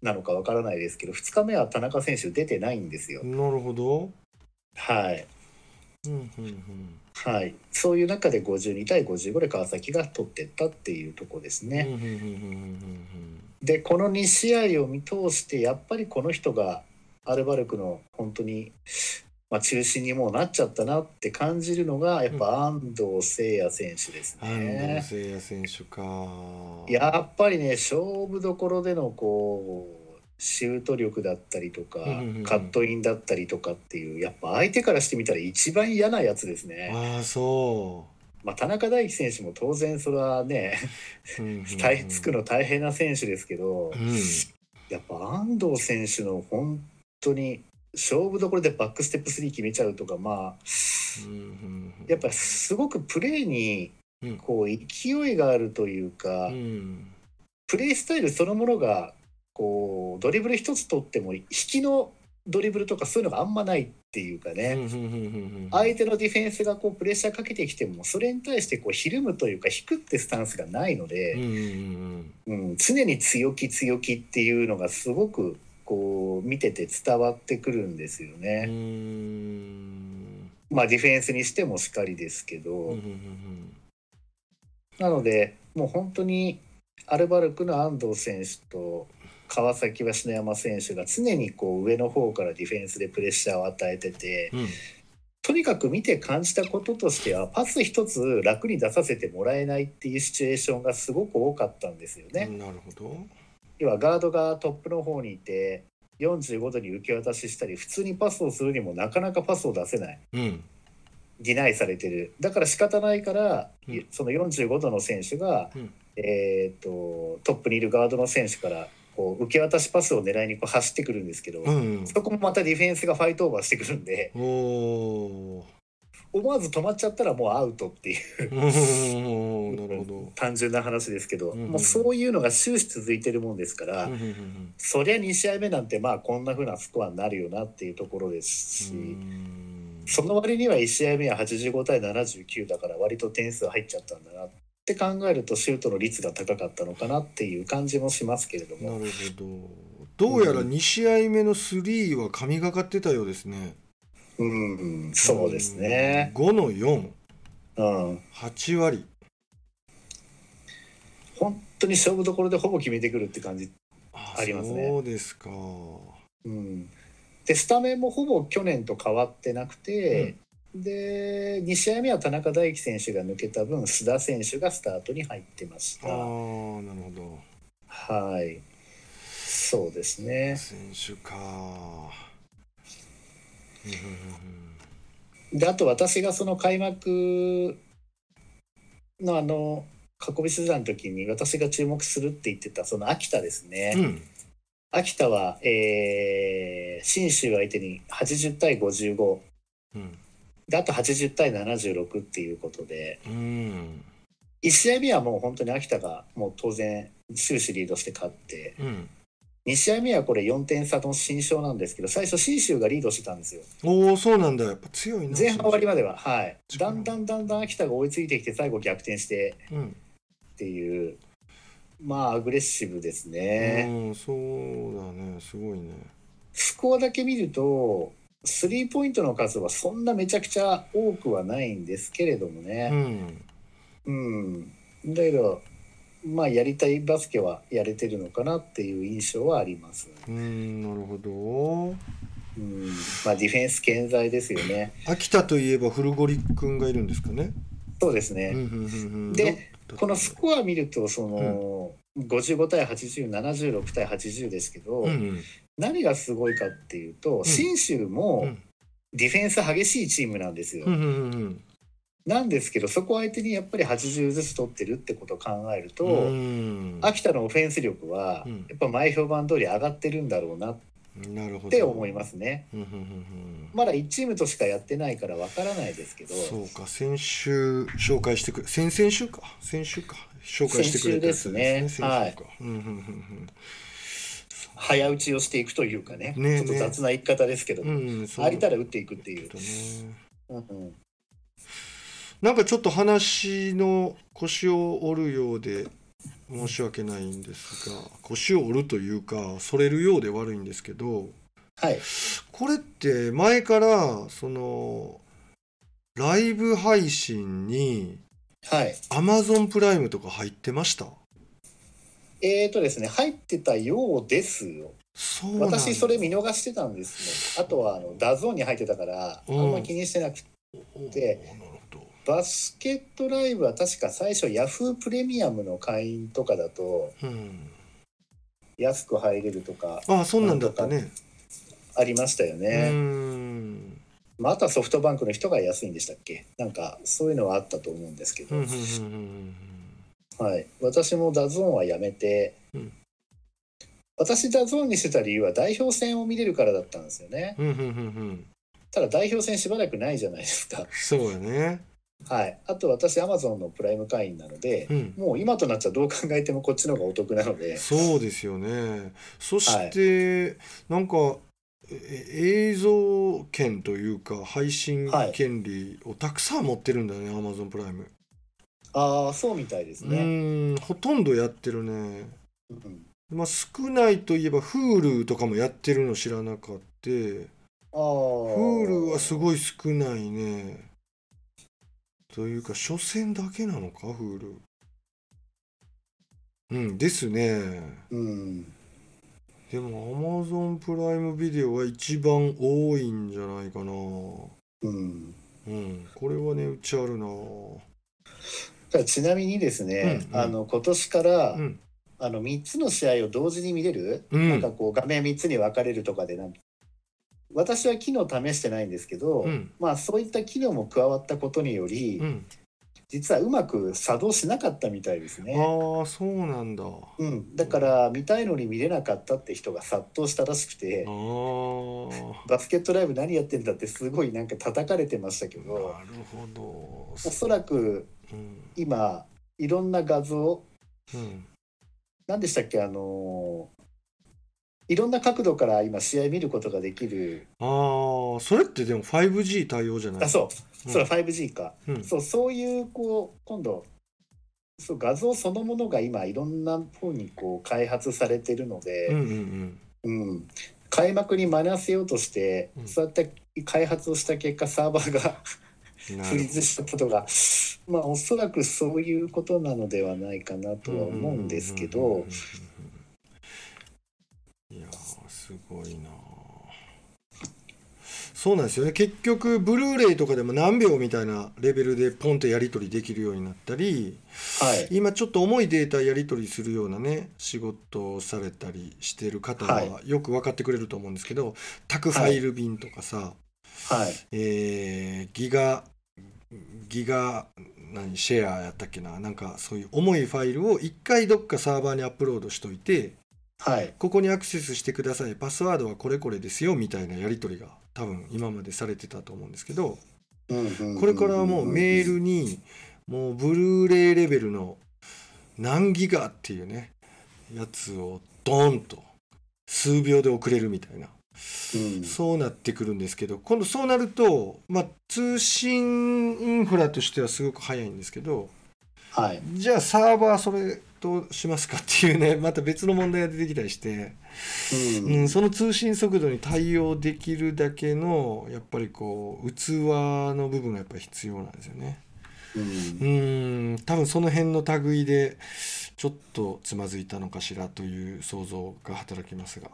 [SPEAKER 2] なのかわからないですけど2日目は田中選手出てないんですよ。
[SPEAKER 1] なるほど。
[SPEAKER 2] はい、
[SPEAKER 1] うんうんうん。
[SPEAKER 2] はい、そういう中で52対55で川崎が取ってったっていうとこですね。でこの2試合を見通してやっぱりこの人がアルバルクの本当に、まあ、中心にもうなっちゃったなって感じるのがやっぱ安藤誠也選手です
[SPEAKER 1] 安藤
[SPEAKER 2] ね。
[SPEAKER 1] 誠也選手か。
[SPEAKER 2] やっぱりね勝負どころでのこうシュート力だったりとか、カットインだったりとかっていうやっぱ相手からしてみたら一番嫌なやつですね。
[SPEAKER 1] ああそ
[SPEAKER 2] まあ、田中大輝選手も当然それはね つくの大変な選手ですけど、
[SPEAKER 1] うん。
[SPEAKER 2] やっぱ安藤選手の本当に勝負どころでバックステップ3決めちゃうとかまあやっぱすごくプレーに
[SPEAKER 1] うん。
[SPEAKER 2] こう勢いがあるというか、
[SPEAKER 1] うん。
[SPEAKER 2] プレースタイルそのものがこうドリブル一つ取っても引きのドリブルとかそういうのがあんまないっていうかね、相手のディフェンスがこうプレッシャーかけてきてもそれに対してこうひるむというか引くってスタンスがないの
[SPEAKER 1] うん
[SPEAKER 2] で、
[SPEAKER 1] うん、
[SPEAKER 2] 常に強気強気っていうのがすごくこう見てて伝わってくるんですよね。
[SPEAKER 1] ん。
[SPEAKER 2] まあディフェンスにしてもしかりですけど、なのでもう本当にアルバルクの安藤選手と川崎は篠山選手が常にこう上の方からディフェンスでプレッシャーを与えてて
[SPEAKER 1] うん。
[SPEAKER 2] とにかく見て感じたこととしてはパス一つ楽に出させてもらえないっていうシチュエーションがすごく多かったんですよね。
[SPEAKER 1] なるほど
[SPEAKER 2] 要はガードがトップの方にいて45度に受け渡ししたり普通にパスをするにもなかなかパスを出せない。
[SPEAKER 1] うん。
[SPEAKER 2] ディナイされてる。だから仕方ないから、
[SPEAKER 1] うん。
[SPEAKER 2] その45度の選手が、
[SPEAKER 1] うん。
[SPEAKER 2] えー、とトップにいるガードの選手からこう受け渡しパスを狙いにこう走ってくるんですけど、
[SPEAKER 1] うん
[SPEAKER 2] そこもまたディフェンスがファイトオーバーしてくるんで思わず止まっちゃったらもうアウトっていう。
[SPEAKER 1] なるほど
[SPEAKER 2] 単純な話ですけど、
[SPEAKER 1] うん
[SPEAKER 2] もうそういうのが終始続いてるもんですから、
[SPEAKER 1] うんうんうん
[SPEAKER 2] そりゃ2試合目なんてまあこんな風なスコアになるよなっていうところですし、その割には1試合目は85対79だから割と点数入っちゃったんだなって考えるとシュートの率が高かったのかなっていう感じもしますけれども
[SPEAKER 1] なるほどどうやら2試合目の3は神がかってたようですね
[SPEAKER 2] うん。そうですね。
[SPEAKER 1] 5の48
[SPEAKER 2] うん。
[SPEAKER 1] 割。
[SPEAKER 2] 本当に勝負どころでほぼ決めてくるって感じ、
[SPEAKER 1] あ
[SPEAKER 2] ありますね。
[SPEAKER 1] そうですか。
[SPEAKER 2] うん、でスタメンもほぼ去年と変わってなくて、で2試合目は田中大輝選手が抜けた分須田選手がスタートに入ってまし
[SPEAKER 1] ああ
[SPEAKER 2] た
[SPEAKER 1] なるほど。
[SPEAKER 2] はい。そうですね。
[SPEAKER 1] 選手か。うんうん
[SPEAKER 2] であと私がその開幕のあの囲み取材の時に私が注目するって言ってたその秋田ですね、
[SPEAKER 1] うん。うん
[SPEAKER 2] 秋田は、えー、信州相手に80対55
[SPEAKER 1] うん。
[SPEAKER 2] であと80対76っていうことで。
[SPEAKER 1] うん。
[SPEAKER 2] 1試合目はもう本当に秋田がもう当然終始リードして勝って。
[SPEAKER 1] うん
[SPEAKER 2] 2試合目はこれ4点差の新勝なんですけど最初信州がリードしてたんですよ。
[SPEAKER 1] おおそうなんだ。やっぱ強いな
[SPEAKER 2] 前半終わりまでは。はい。だんだんだんだん秋田が追いついてきて最後逆転して
[SPEAKER 1] うん。
[SPEAKER 2] っていうまあアグレッシブですね、
[SPEAKER 1] うんそうだね。すごいね。
[SPEAKER 2] スコアだけ見るとスリーポイントの数はそんなめちゃくちゃ多くはないんですけれども
[SPEAKER 1] う
[SPEAKER 2] ね
[SPEAKER 1] ん。
[SPEAKER 2] うん、だけどまあやりたいバスケはやれてるのかなっていう印象はあります、
[SPEAKER 1] うんなるほど。
[SPEAKER 2] うん、まあディフェンス健在ですよね。
[SPEAKER 1] 秋田といえば古堀君がいるんですかね。
[SPEAKER 2] そうですね、
[SPEAKER 1] うんうんうんうん。
[SPEAKER 2] で
[SPEAKER 1] ど
[SPEAKER 2] このスコア見るとその、55対8076対80ですけど、
[SPEAKER 1] うんうん。
[SPEAKER 2] 何がすごいかっていうと、
[SPEAKER 1] ん。
[SPEAKER 2] 信州
[SPEAKER 1] う
[SPEAKER 2] も
[SPEAKER 1] ん。
[SPEAKER 2] ディフェンス激しいチームなんですよ、
[SPEAKER 1] うんうんうん
[SPEAKER 2] なんですけどそこ相手にやっぱり80ずつ取ってるってことを考えると、
[SPEAKER 1] うん。
[SPEAKER 2] 秋田のオフェンス力は
[SPEAKER 1] うん。
[SPEAKER 2] やっぱ前評判通り上がってるんだろうなっ
[SPEAKER 1] なるほど。
[SPEAKER 2] て思いますね。まだ1チームとしかやってないからわからないですけど
[SPEAKER 1] そうか先週紹介してくれ先々週か。先週か。紹介してくれた
[SPEAKER 2] ですね。
[SPEAKER 1] 先週か。うんうんうん
[SPEAKER 2] 早打ちをしていくというかね
[SPEAKER 1] ねえ
[SPEAKER 2] ちょっと雑な言い方ですけど、
[SPEAKER 1] うん
[SPEAKER 2] ありたら打っていくっていう。うんうん
[SPEAKER 1] なんかちょっと話の腰を折るようで申し訳ないんですが腰を折るというかそれるようで悪いんですけど
[SPEAKER 2] はい。
[SPEAKER 1] これって前からそのライブ配信に
[SPEAKER 2] はい。
[SPEAKER 1] Amazon プライムとか入ってました？
[SPEAKER 2] えーとですね入ってたようですよ。
[SPEAKER 1] そう
[SPEAKER 2] 私それ見逃してたんですね。あとはあの DAZN に入ってたからあ
[SPEAKER 1] うん。
[SPEAKER 2] んま気にしてなくてバスケットライブは確か最初 Yahoo! プレミアムの会員とかだと
[SPEAKER 1] うん
[SPEAKER 2] 安く入れるとか
[SPEAKER 1] ああそんなんだったね。
[SPEAKER 2] ありましたよ
[SPEAKER 1] う
[SPEAKER 2] ね、
[SPEAKER 1] ん。
[SPEAKER 2] まあ、あとはソフトバンクの人が安いんでしたっけ？なんかそういうのはあったと思うんですけど、
[SPEAKER 1] うんうんうん
[SPEAKER 2] はい、私も DAZN はやめて、
[SPEAKER 1] うん。
[SPEAKER 2] 私 DAZN にしてた理由は代表戦を見れるからだったんですよね
[SPEAKER 1] うんうんうんうんうん
[SPEAKER 2] ただ代表戦しばらくないじゃないですか
[SPEAKER 1] そうやね
[SPEAKER 2] はいあと私アマゾンのプライム会員なので
[SPEAKER 1] うん
[SPEAKER 2] もう今となっちゃどう考えてもこっちの方がお得なので
[SPEAKER 1] そうですよねそして、なんかえ映像権というか配信権利をたくさん持ってるんだよね、Amazon プライム。
[SPEAKER 2] ああそうみたいです
[SPEAKER 1] う
[SPEAKER 2] ね。
[SPEAKER 1] ーんほとんどやってるね。
[SPEAKER 2] うん
[SPEAKER 1] まあ少ないといえば Hulu とかもやってるの知らなかった。
[SPEAKER 2] ああ
[SPEAKER 1] Hulu はすごい少ないね。というか、初戦だけなのか、Hulu。うん、ですね。
[SPEAKER 2] うん
[SPEAKER 1] でも Amazon プライムビデオは一番多いんじゃないかな。
[SPEAKER 2] うん
[SPEAKER 1] うん、これはね、うちあるな。
[SPEAKER 2] ちなみにですね、
[SPEAKER 1] うんうん
[SPEAKER 2] あの今年から、
[SPEAKER 1] うん、
[SPEAKER 2] あの3つの試合を同時に見れる、
[SPEAKER 1] うん
[SPEAKER 2] なんかこう画面3つに分かれるとかでなん私は機能試してないんですけど、
[SPEAKER 1] うん、
[SPEAKER 2] まあそういった機能も加わったことにより、
[SPEAKER 1] うん。
[SPEAKER 2] 実はうまく作動しなかったみたいですね。
[SPEAKER 1] ああ、そうなんだ。あ
[SPEAKER 2] うん、だから見たいのに見れなかったって人が殺到したらしくて
[SPEAKER 1] あ、
[SPEAKER 2] バスケットライブ何やってんだってすごいなんか叩かれてましたけ
[SPEAKER 1] なる
[SPEAKER 2] ど
[SPEAKER 1] ほど。
[SPEAKER 2] おそらく
[SPEAKER 1] うん、
[SPEAKER 2] 今いろんな画像
[SPEAKER 1] うん、
[SPEAKER 2] 何でしたっけあのいろんな角度から今試合見ることができる。
[SPEAKER 1] ああ、それってでも 5G 対応じゃない
[SPEAKER 2] あそう。
[SPEAKER 1] うん。
[SPEAKER 2] それは 5G か、
[SPEAKER 1] うん。
[SPEAKER 2] そうそういうこう今度そう画像そのものが今いろんな方にこう開発されてるので、
[SPEAKER 1] うんうん
[SPEAKER 2] うん、開幕に間に合わせようとして、
[SPEAKER 1] うん。
[SPEAKER 2] そうやって開発をした結果サーバーが フリーズしたことがまあおそらくそういうことなのではないかなとは思うんですけど
[SPEAKER 1] うんうんうんうんいやーすごいなそうなんですよね。結局ブルーレイとかでも何秒みたいなレベルでポンとやり取りできるようになったり
[SPEAKER 2] はい。
[SPEAKER 1] 今ちょっと重いデータやり取りするようなね仕事をされたりしてる方は
[SPEAKER 2] は
[SPEAKER 1] よく分かってくれると思うんですけど、宅ファイル便とかさ、
[SPEAKER 2] はい。
[SPEAKER 1] えーギガギガ何シェアやったっけななんかそういう重いファイルを一回どっかサーバーにアップロードしといて
[SPEAKER 2] はい。
[SPEAKER 1] ここにアクセスしてください。パスワードはこれこれですよみたいなやり取りが多分今までされてたと思うんですけどこれからはもうメールにもうブルーレイレベルの何ギガっていうねやつをドーンと数秒で送れるみたいな。
[SPEAKER 2] うん。
[SPEAKER 1] そうなってくるんですけど今度そうなると、まあ、通信インフラとしてはすごく早いんですけど
[SPEAKER 2] はい。
[SPEAKER 1] じゃあサーバーそれどうしますかっていうね また別の問題が出てきたりして、
[SPEAKER 2] うん。
[SPEAKER 1] うん、その通信速度に対応できるだけのやっぱりこう器の部分がやっぱり必要なんですよね。
[SPEAKER 2] うん。
[SPEAKER 1] うん多分その辺の類でちょっとつまずいたのかしらという想像が働きますが。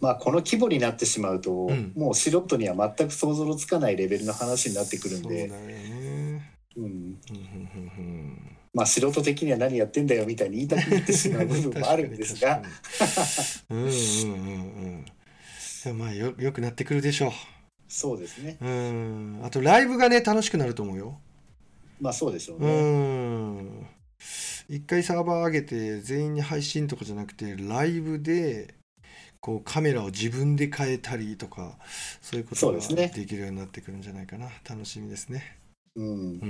[SPEAKER 2] まあこの規模になってしまうと、
[SPEAKER 1] うん。
[SPEAKER 2] もう素人には全く想像のつかないレベルの話になってくるんで。
[SPEAKER 1] そうだよね。
[SPEAKER 2] うん、
[SPEAKER 1] ん
[SPEAKER 2] まあ素人的には何やってんだよみたいに言いたくなってしまう部分もあるんですが。
[SPEAKER 1] うんうんうんうん。まあよよくなってくるでしょ
[SPEAKER 2] そうですね。
[SPEAKER 1] ううん。あとライブがね楽しくなると思うよ。
[SPEAKER 2] まあそうでしょう
[SPEAKER 1] う
[SPEAKER 2] ね、
[SPEAKER 1] ん。一回サーバー上げて全員に配信とかじゃなくてライブでこうカメラを自分で変えたりとかそういうことが
[SPEAKER 2] ですね。
[SPEAKER 1] できるようになってくるんじゃないかな。楽しみですね。
[SPEAKER 2] うん。
[SPEAKER 1] うんうんうんう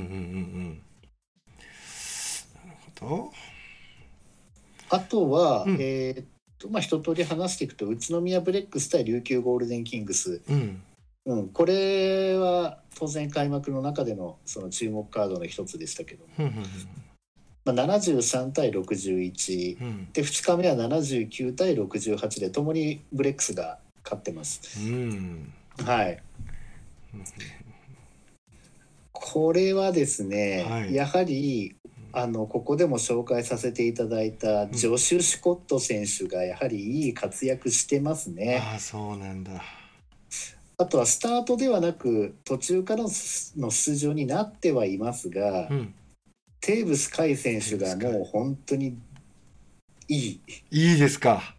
[SPEAKER 1] んなるほど
[SPEAKER 2] あとは、
[SPEAKER 1] うん。
[SPEAKER 2] えーっとまあ一通り話していくと宇都宮ブレックス対琉球ゴールデンキングス、
[SPEAKER 1] うん。
[SPEAKER 2] うん、これは当然開幕の中でのその注目カードの一つでしたけども、
[SPEAKER 1] ふんふん
[SPEAKER 2] まあ、73対61
[SPEAKER 1] ふんうん。
[SPEAKER 2] で2日目は79対68でともにブレックスが勝ってます。
[SPEAKER 1] うん。
[SPEAKER 2] はい。
[SPEAKER 1] うん。
[SPEAKER 2] これはですね、
[SPEAKER 1] はい。
[SPEAKER 2] やはりあのここでも紹介させていただいたジョシュ・シュコット選手がやはりいい活躍してますね。
[SPEAKER 1] ああそうなんだ
[SPEAKER 2] あとはスタートではなく途中からの出場になってはいますが、
[SPEAKER 1] うん
[SPEAKER 2] テーブス海選手がもう本当にいい。
[SPEAKER 1] いいですか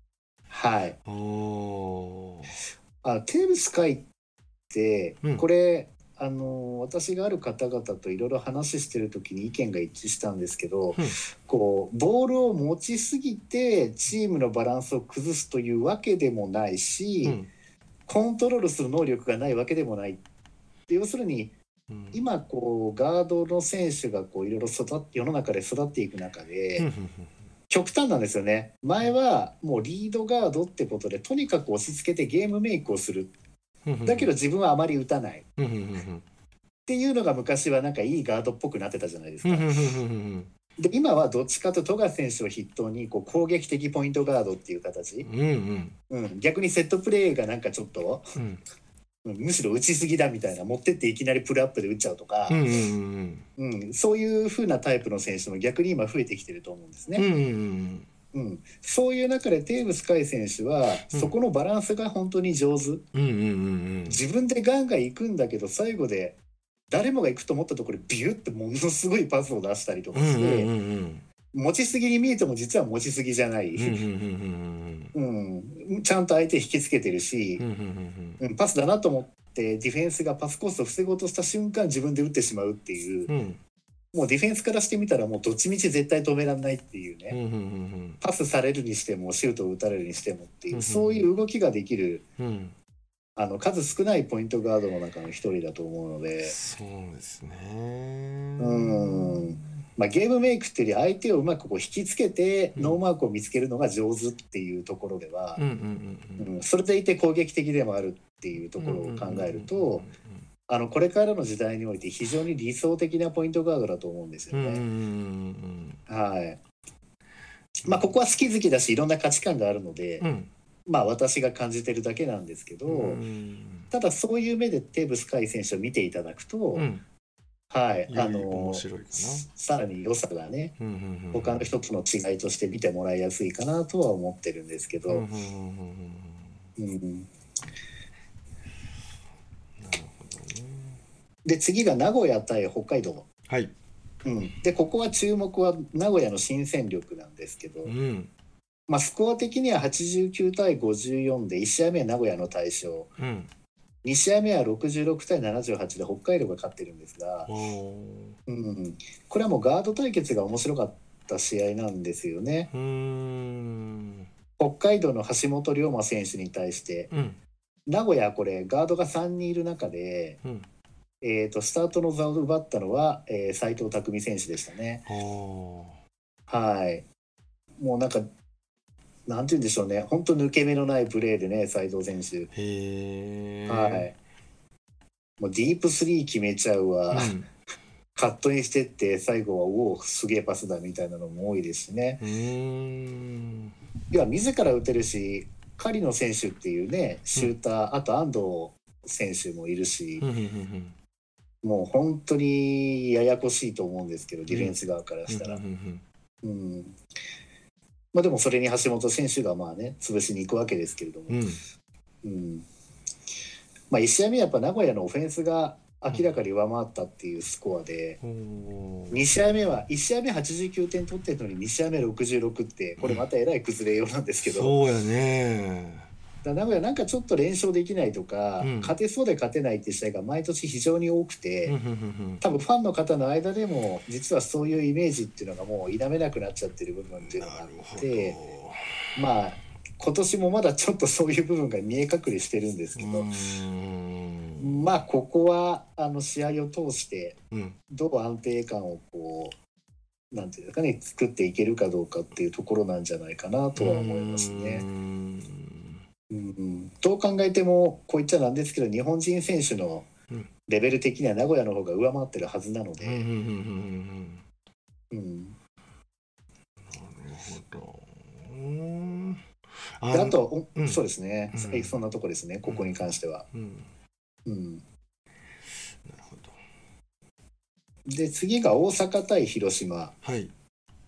[SPEAKER 2] はい。
[SPEAKER 1] おお
[SPEAKER 2] あテーブス海って
[SPEAKER 1] うん
[SPEAKER 2] これ、あの私がある方々といろいろ話してる時に意見が一致したんですけど、
[SPEAKER 1] うん。
[SPEAKER 2] こうボールを持ちすぎてチームのバランスを崩すというわけでもないし、
[SPEAKER 1] うん。
[SPEAKER 2] コントロールする能力がないわけでもない。要するに
[SPEAKER 1] うん。
[SPEAKER 2] 今こうガードの選手がこういろいろ育っ世の中で育っていく中で、極端なんですよね。前はもうリードガードってことでとにかく押し付けてゲームメイクをするだけど自分はあまり打たない。っ
[SPEAKER 1] うんうんうん。
[SPEAKER 2] ていうのが昔はなんかいいガードっぽくなってたじゃないですか。
[SPEAKER 1] うんうんうんうん
[SPEAKER 2] で今はどっちかと富樫選手を筆頭にこう攻撃的ポイントガードっていう形、
[SPEAKER 1] うんうん。
[SPEAKER 2] うん、逆にセットプレーがなんかちょっと、
[SPEAKER 1] うん。
[SPEAKER 2] うん。むしろ打ちすぎだみたいな持ってっていきなりプルアップで打っちゃうとか。
[SPEAKER 1] う、んうん
[SPEAKER 2] うん、そういう風なタイプの選手も逆に今増えてきてると思うんですね。
[SPEAKER 1] うんうんうん
[SPEAKER 2] うん、そういう中でテーブス海選手は、
[SPEAKER 1] うん。
[SPEAKER 2] そこのバランスが本当に上手。自分でガンガン行くんだけど最後で誰もが行くと思ったところでビュってものすごいパスを出したりとかして、持ちすぎに見えても実は持ちすぎじゃない、ちゃんと相手引きつけてるしパスだなと思ってディフェンスがパスコースを防ごうとした瞬間自分で打ってしまうっていう。
[SPEAKER 1] うんうん
[SPEAKER 2] もうディフェンスからしてみたらもうどっちみち絶対止められないっていうね、
[SPEAKER 1] うんうんうん
[SPEAKER 2] パスされるにしてもシュートを打たれるにしてもっていう、
[SPEAKER 1] うん。
[SPEAKER 2] そういう動きができる
[SPEAKER 1] うん。
[SPEAKER 2] あの数少ないポイントガードの中の一人だと思うので、
[SPEAKER 1] そうですね。
[SPEAKER 2] うん。まあ、ゲームメイクっていうより相手をうまくこう引きつけて
[SPEAKER 1] うん。
[SPEAKER 2] ノーマークを見つけるのが上手っていうところでは
[SPEAKER 1] うんう、んうん
[SPEAKER 2] うん。それでいて攻撃的でもあるっていうところを考えるとあのこれからの時代において非常に理想的なポイントガードだと思うんですよね。
[SPEAKER 1] ん
[SPEAKER 2] はい。まあ、ここは好き好きだしいろんな価値観があるので、
[SPEAKER 1] うん。
[SPEAKER 2] まあ、私が感じてるだけなんですけど、
[SPEAKER 1] うん
[SPEAKER 2] ただそういう目でテーブス海選手を見ていただくと、
[SPEAKER 1] うん。
[SPEAKER 2] はい、あの
[SPEAKER 1] 面白いかな。
[SPEAKER 2] さらに良さがね
[SPEAKER 1] うんうんうん
[SPEAKER 2] 他の一つの違いとして見てもらいやすいかなとは思ってるんですけど、
[SPEAKER 1] うんうんうんうん
[SPEAKER 2] うん
[SPEAKER 1] なるほどね
[SPEAKER 2] で次が名古屋対北海道、
[SPEAKER 1] はい。
[SPEAKER 2] うん、でここは注目は名古屋の新戦力なんですけど、
[SPEAKER 1] うん。
[SPEAKER 2] まあ、スコア的には89対54で1試合目は名古屋の大勝。
[SPEAKER 1] うん。
[SPEAKER 2] 2試合目は66対78で北海道が勝ってるんですが、うん、これはもうガード対決が面白かった試合なんですよね。
[SPEAKER 1] うーん。
[SPEAKER 2] 北海道の橋本龍馬選手に対して。
[SPEAKER 1] うん。
[SPEAKER 2] 名古屋これガードが3人いる中で、
[SPEAKER 1] うん
[SPEAKER 2] えー、とスタートの座を奪ったのは、えー、斉藤匠選手でしたね。
[SPEAKER 1] お
[SPEAKER 2] はい。もうなんかなんて言うんでしょうね。本当抜け目のないプレーでね斉藤選手、はい。もうディープスリー決めちゃうわ、
[SPEAKER 1] うん。
[SPEAKER 2] カットインしてって最後はおおすげえパスだみたいなのも多いですしね。
[SPEAKER 1] うーん。
[SPEAKER 2] 要は自ら打てるし狩野選手っていうねシューター、あと安藤選手もいるし。
[SPEAKER 1] う、んうんうん
[SPEAKER 2] もう本当にややこしいと思うんですけどディフェンス側からしたら、
[SPEAKER 1] うんうん
[SPEAKER 2] うんまあ、でもそれに橋本選手がまあね潰しに行くわけですけれども、
[SPEAKER 1] うん。
[SPEAKER 2] うん。まあ、1試合目やっぱ名古屋のオフェンスが明らかに上回ったっていうスコアで、
[SPEAKER 1] おー
[SPEAKER 2] 2試合目は1試合目89点取ってるのに2試合目66ってこれまたえらい崩れようなんですけど、
[SPEAKER 1] そうやね
[SPEAKER 2] だ名古屋なんかちょっと連勝できないとか、
[SPEAKER 1] うん。
[SPEAKER 2] 勝てそうで勝てないって試合が毎年非常に多くて、
[SPEAKER 1] うん
[SPEAKER 2] 多分ファンの方の間でも実はそういうイメージっていうのがもう否めなくなっちゃってる部分っていうのがあってまあ今年もまだちょっとそういう部分が見え隠れしてるんですけど、まあここはあの試合を通して
[SPEAKER 1] うん。
[SPEAKER 2] どう安定感をこうなんていうかね作っていけるかどうかっていうところなんじゃないかなとは思いますね。
[SPEAKER 1] ん
[SPEAKER 2] うん、どう考えてもこう言っちゃなんですけど日本人選手の
[SPEAKER 1] うん。
[SPEAKER 2] レベル的には名古屋の方が上回ってるはずなので、
[SPEAKER 1] なるほど。あ
[SPEAKER 2] であと、お
[SPEAKER 1] うん。
[SPEAKER 2] そうですね、
[SPEAKER 1] うん。
[SPEAKER 2] はいそんなとこですね。ここに関しては。
[SPEAKER 1] うん。
[SPEAKER 2] うん、
[SPEAKER 1] なるほど。
[SPEAKER 2] で次が大阪対広島。
[SPEAKER 1] はい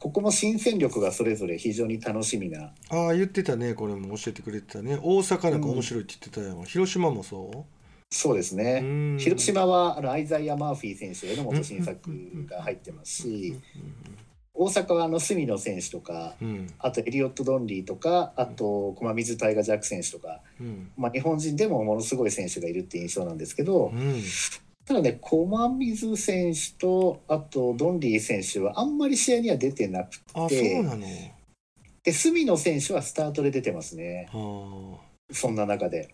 [SPEAKER 2] ここも新戦力がそれぞれ非常に楽しみな。
[SPEAKER 1] ああ言ってたね。これも教えてくれてたね。大阪なんか面白いって言ってたよ、広島もそ
[SPEAKER 2] そうです
[SPEAKER 1] う
[SPEAKER 2] ね。
[SPEAKER 1] うん。
[SPEAKER 2] 広島はあのアイザイア・マーフィー選手榎本新作が入ってますし大阪はあの隅野選手とか
[SPEAKER 1] うん。うん
[SPEAKER 2] あとエリオット・ドンリーとかあと駒水大河ジャック選手とか、
[SPEAKER 1] うん。
[SPEAKER 2] まあ、日本人でもものすごい選手がいるって印象なんですけど
[SPEAKER 1] うん
[SPEAKER 2] ただね駒水選手とあとドンリー選手はあんまり試合には出てなく
[SPEAKER 1] あ
[SPEAKER 2] で
[SPEAKER 1] そうなの。
[SPEAKER 2] て隅野選手はスタートで出てますね。
[SPEAKER 1] は
[SPEAKER 2] そんな中で。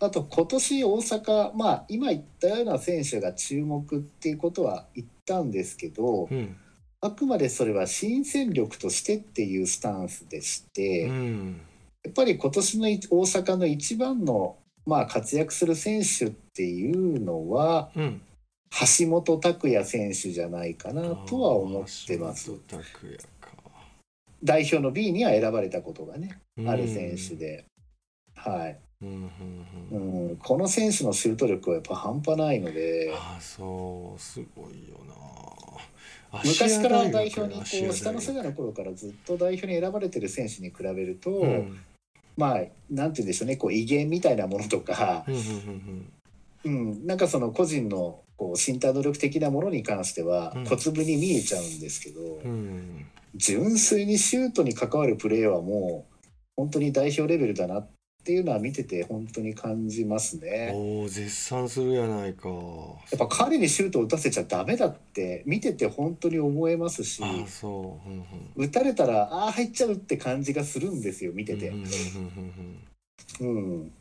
[SPEAKER 2] あと今年大阪、まあ、今言ったような選手が注目っていうことは言ったんですけど
[SPEAKER 1] あうん。
[SPEAKER 2] あくまでそれは新戦力としてっていうスタンスでして、や
[SPEAKER 1] うん。
[SPEAKER 2] っぱり今年のい大阪の一番の、まあ、活躍する選手っていうのは
[SPEAKER 1] うん。
[SPEAKER 2] 橋本拓也選手じゃないかなとは思ってます。
[SPEAKER 1] 橋。本拓也か。
[SPEAKER 2] 代表の B には選ばれたことがね、
[SPEAKER 1] うん。
[SPEAKER 2] ある選手で。はい、
[SPEAKER 1] うんうん
[SPEAKER 2] う
[SPEAKER 1] うん。
[SPEAKER 2] ん、この選手のシュート力はやっぱ半端ないので、
[SPEAKER 1] ああそうすごいよな。
[SPEAKER 2] 昔から代表にこう下の世代の頃からずっと代表に選ばれてる選手に比べると、
[SPEAKER 1] うん
[SPEAKER 2] まあなんて言うんでしょうね。こう威厳みたいなものとか、
[SPEAKER 1] うん。うん
[SPEAKER 2] うん、なんかその個人のこう身体能力的なものに関しては
[SPEAKER 1] うん。
[SPEAKER 2] 小粒に見えちゃうんですけど、
[SPEAKER 1] うん。うん
[SPEAKER 2] 純粋にシュートに関わるプレーはもう本当に代表レベルだなっていうのは見てて本当に感じますね。
[SPEAKER 1] おお絶賛するやないか。
[SPEAKER 2] やっぱ彼にシュートを打たせちゃダメだって見てて本当に思えますし
[SPEAKER 1] ああそう。うんうん。
[SPEAKER 2] 打たれたらああ入っちゃうって感じがするんですよ見てて。
[SPEAKER 1] うん。うんうんうん
[SPEAKER 2] うん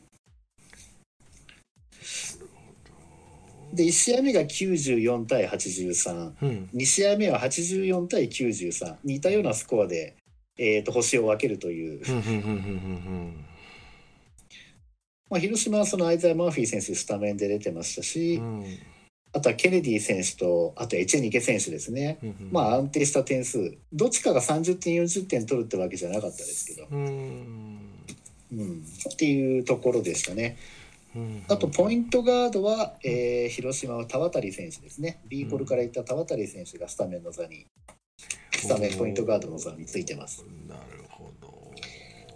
[SPEAKER 2] で1試合目が94対83。
[SPEAKER 1] うんうん。
[SPEAKER 2] 2試合目は84対93似たようなスコアで、えー、と星を分けるという、
[SPEAKER 1] うんうんうんうん
[SPEAKER 2] まあ、広島はそのアイザー・マーフィー選手スタメンで出てましたし、
[SPEAKER 1] うん。うん
[SPEAKER 2] あとはケネディ選手とあとエチェニケ選手ですね、
[SPEAKER 1] うんうん
[SPEAKER 2] まあ安定した点数。どっちかが30点40点取るってわけじゃなかったですけど、
[SPEAKER 1] うん。
[SPEAKER 2] うん、っていうところでしたね。
[SPEAKER 1] うん
[SPEAKER 2] あとポイントガードは、えー広島は田渡選手ですね。B コルからいった田渡選手がスタメンの座にスタメンポイントガードの座についてます。
[SPEAKER 1] なるほど。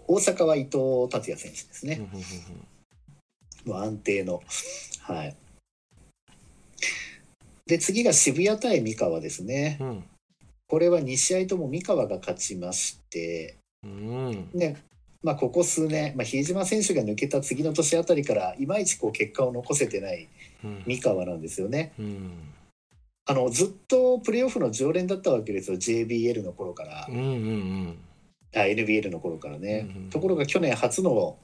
[SPEAKER 2] 大阪は伊藤達也選手ですね。
[SPEAKER 1] うん、うんうん
[SPEAKER 2] 安定の。はい。で、次が渋谷対三河ですね。
[SPEAKER 1] うん
[SPEAKER 2] これは2試合とも三河が勝ちまして、
[SPEAKER 1] うん
[SPEAKER 2] ね、まあ、ここ数年、まあ、比江島選手が抜けた次の年あたりから、いまいちこう結果を残せてない
[SPEAKER 1] うん
[SPEAKER 2] 三河なんですよね。
[SPEAKER 1] うん
[SPEAKER 2] あのずっとプレーオフの常連だったわけですよ、JBL の頃から、
[SPEAKER 1] うんうん
[SPEAKER 2] あ NBL の頃からね。
[SPEAKER 1] うん
[SPEAKER 2] ところが去年初の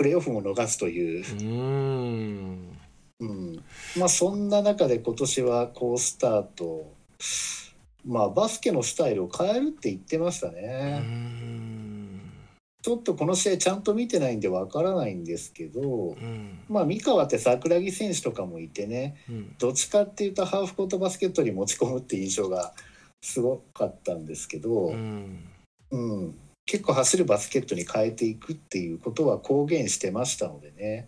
[SPEAKER 2] プレーオフも逃すという。
[SPEAKER 1] うん。
[SPEAKER 2] うん、まあそんな中で今年は好スタート。まあバスケのスタイルを変えるって言ってました
[SPEAKER 1] う
[SPEAKER 2] ね、
[SPEAKER 1] ん。
[SPEAKER 2] ちょっとこの試合ちゃんと見てないんでわからないんですけど
[SPEAKER 1] うん。
[SPEAKER 2] まあ三河って桜木選手とかもいてね
[SPEAKER 1] うん。
[SPEAKER 2] どっちかっていうとハーフコートバスケットに持ち込むって印象がすごかったんですけど、
[SPEAKER 1] うん。
[SPEAKER 2] うん、結構走るバスケットに変えていくっていうことは公言してましたのでね、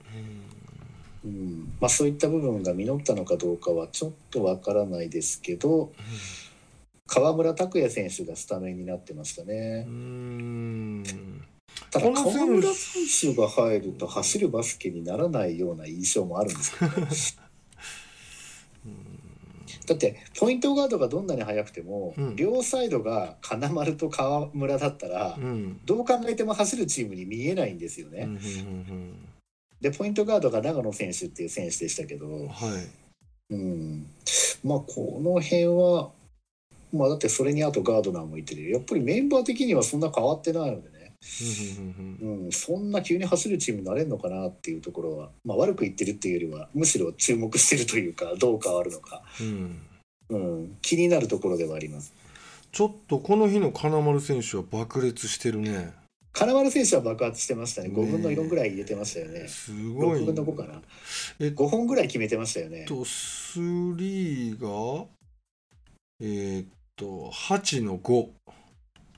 [SPEAKER 2] うん。まあ、そういった部分が実ったのかどうかはちょっとわからないですけど川村拓也選手がスタメンになってましたね。
[SPEAKER 1] う。ん。
[SPEAKER 2] ただ川村選手が入ると走るバスケにならないような印象もあるんですけどだってポイントガードがどんなに速くても、
[SPEAKER 1] うん。
[SPEAKER 2] 両サイドが金丸と川村だったら、
[SPEAKER 1] うん。
[SPEAKER 2] どう考えても走るチームに見えないんですよね。
[SPEAKER 1] うんうん
[SPEAKER 2] でポイントガードが長野選手っていう選手でしたけど、
[SPEAKER 1] うんはい。
[SPEAKER 2] うん、まあこの辺はまあだってそれにあとガードナーもいてるやっぱりメンバー的にはそんな変わってないのでね、
[SPEAKER 1] うん
[SPEAKER 2] そんな急に走るチームになれるのかなっていうところは、まあ、悪く言ってるっていうよりはむしろ注目してるというかどう変わるのか、
[SPEAKER 1] うん。
[SPEAKER 2] うん、気になるところではあります。
[SPEAKER 1] ちょっとこの日の金丸選手は爆裂してるね。
[SPEAKER 2] 金丸選手は爆発してましたね。
[SPEAKER 1] ね
[SPEAKER 2] 5分の4ぐらい入れてましたよね。
[SPEAKER 1] すごい。
[SPEAKER 2] 6分の5かな。
[SPEAKER 1] えっ
[SPEAKER 2] 5本ぐらい決めてましたよね。
[SPEAKER 1] とスリーがえーっと8の5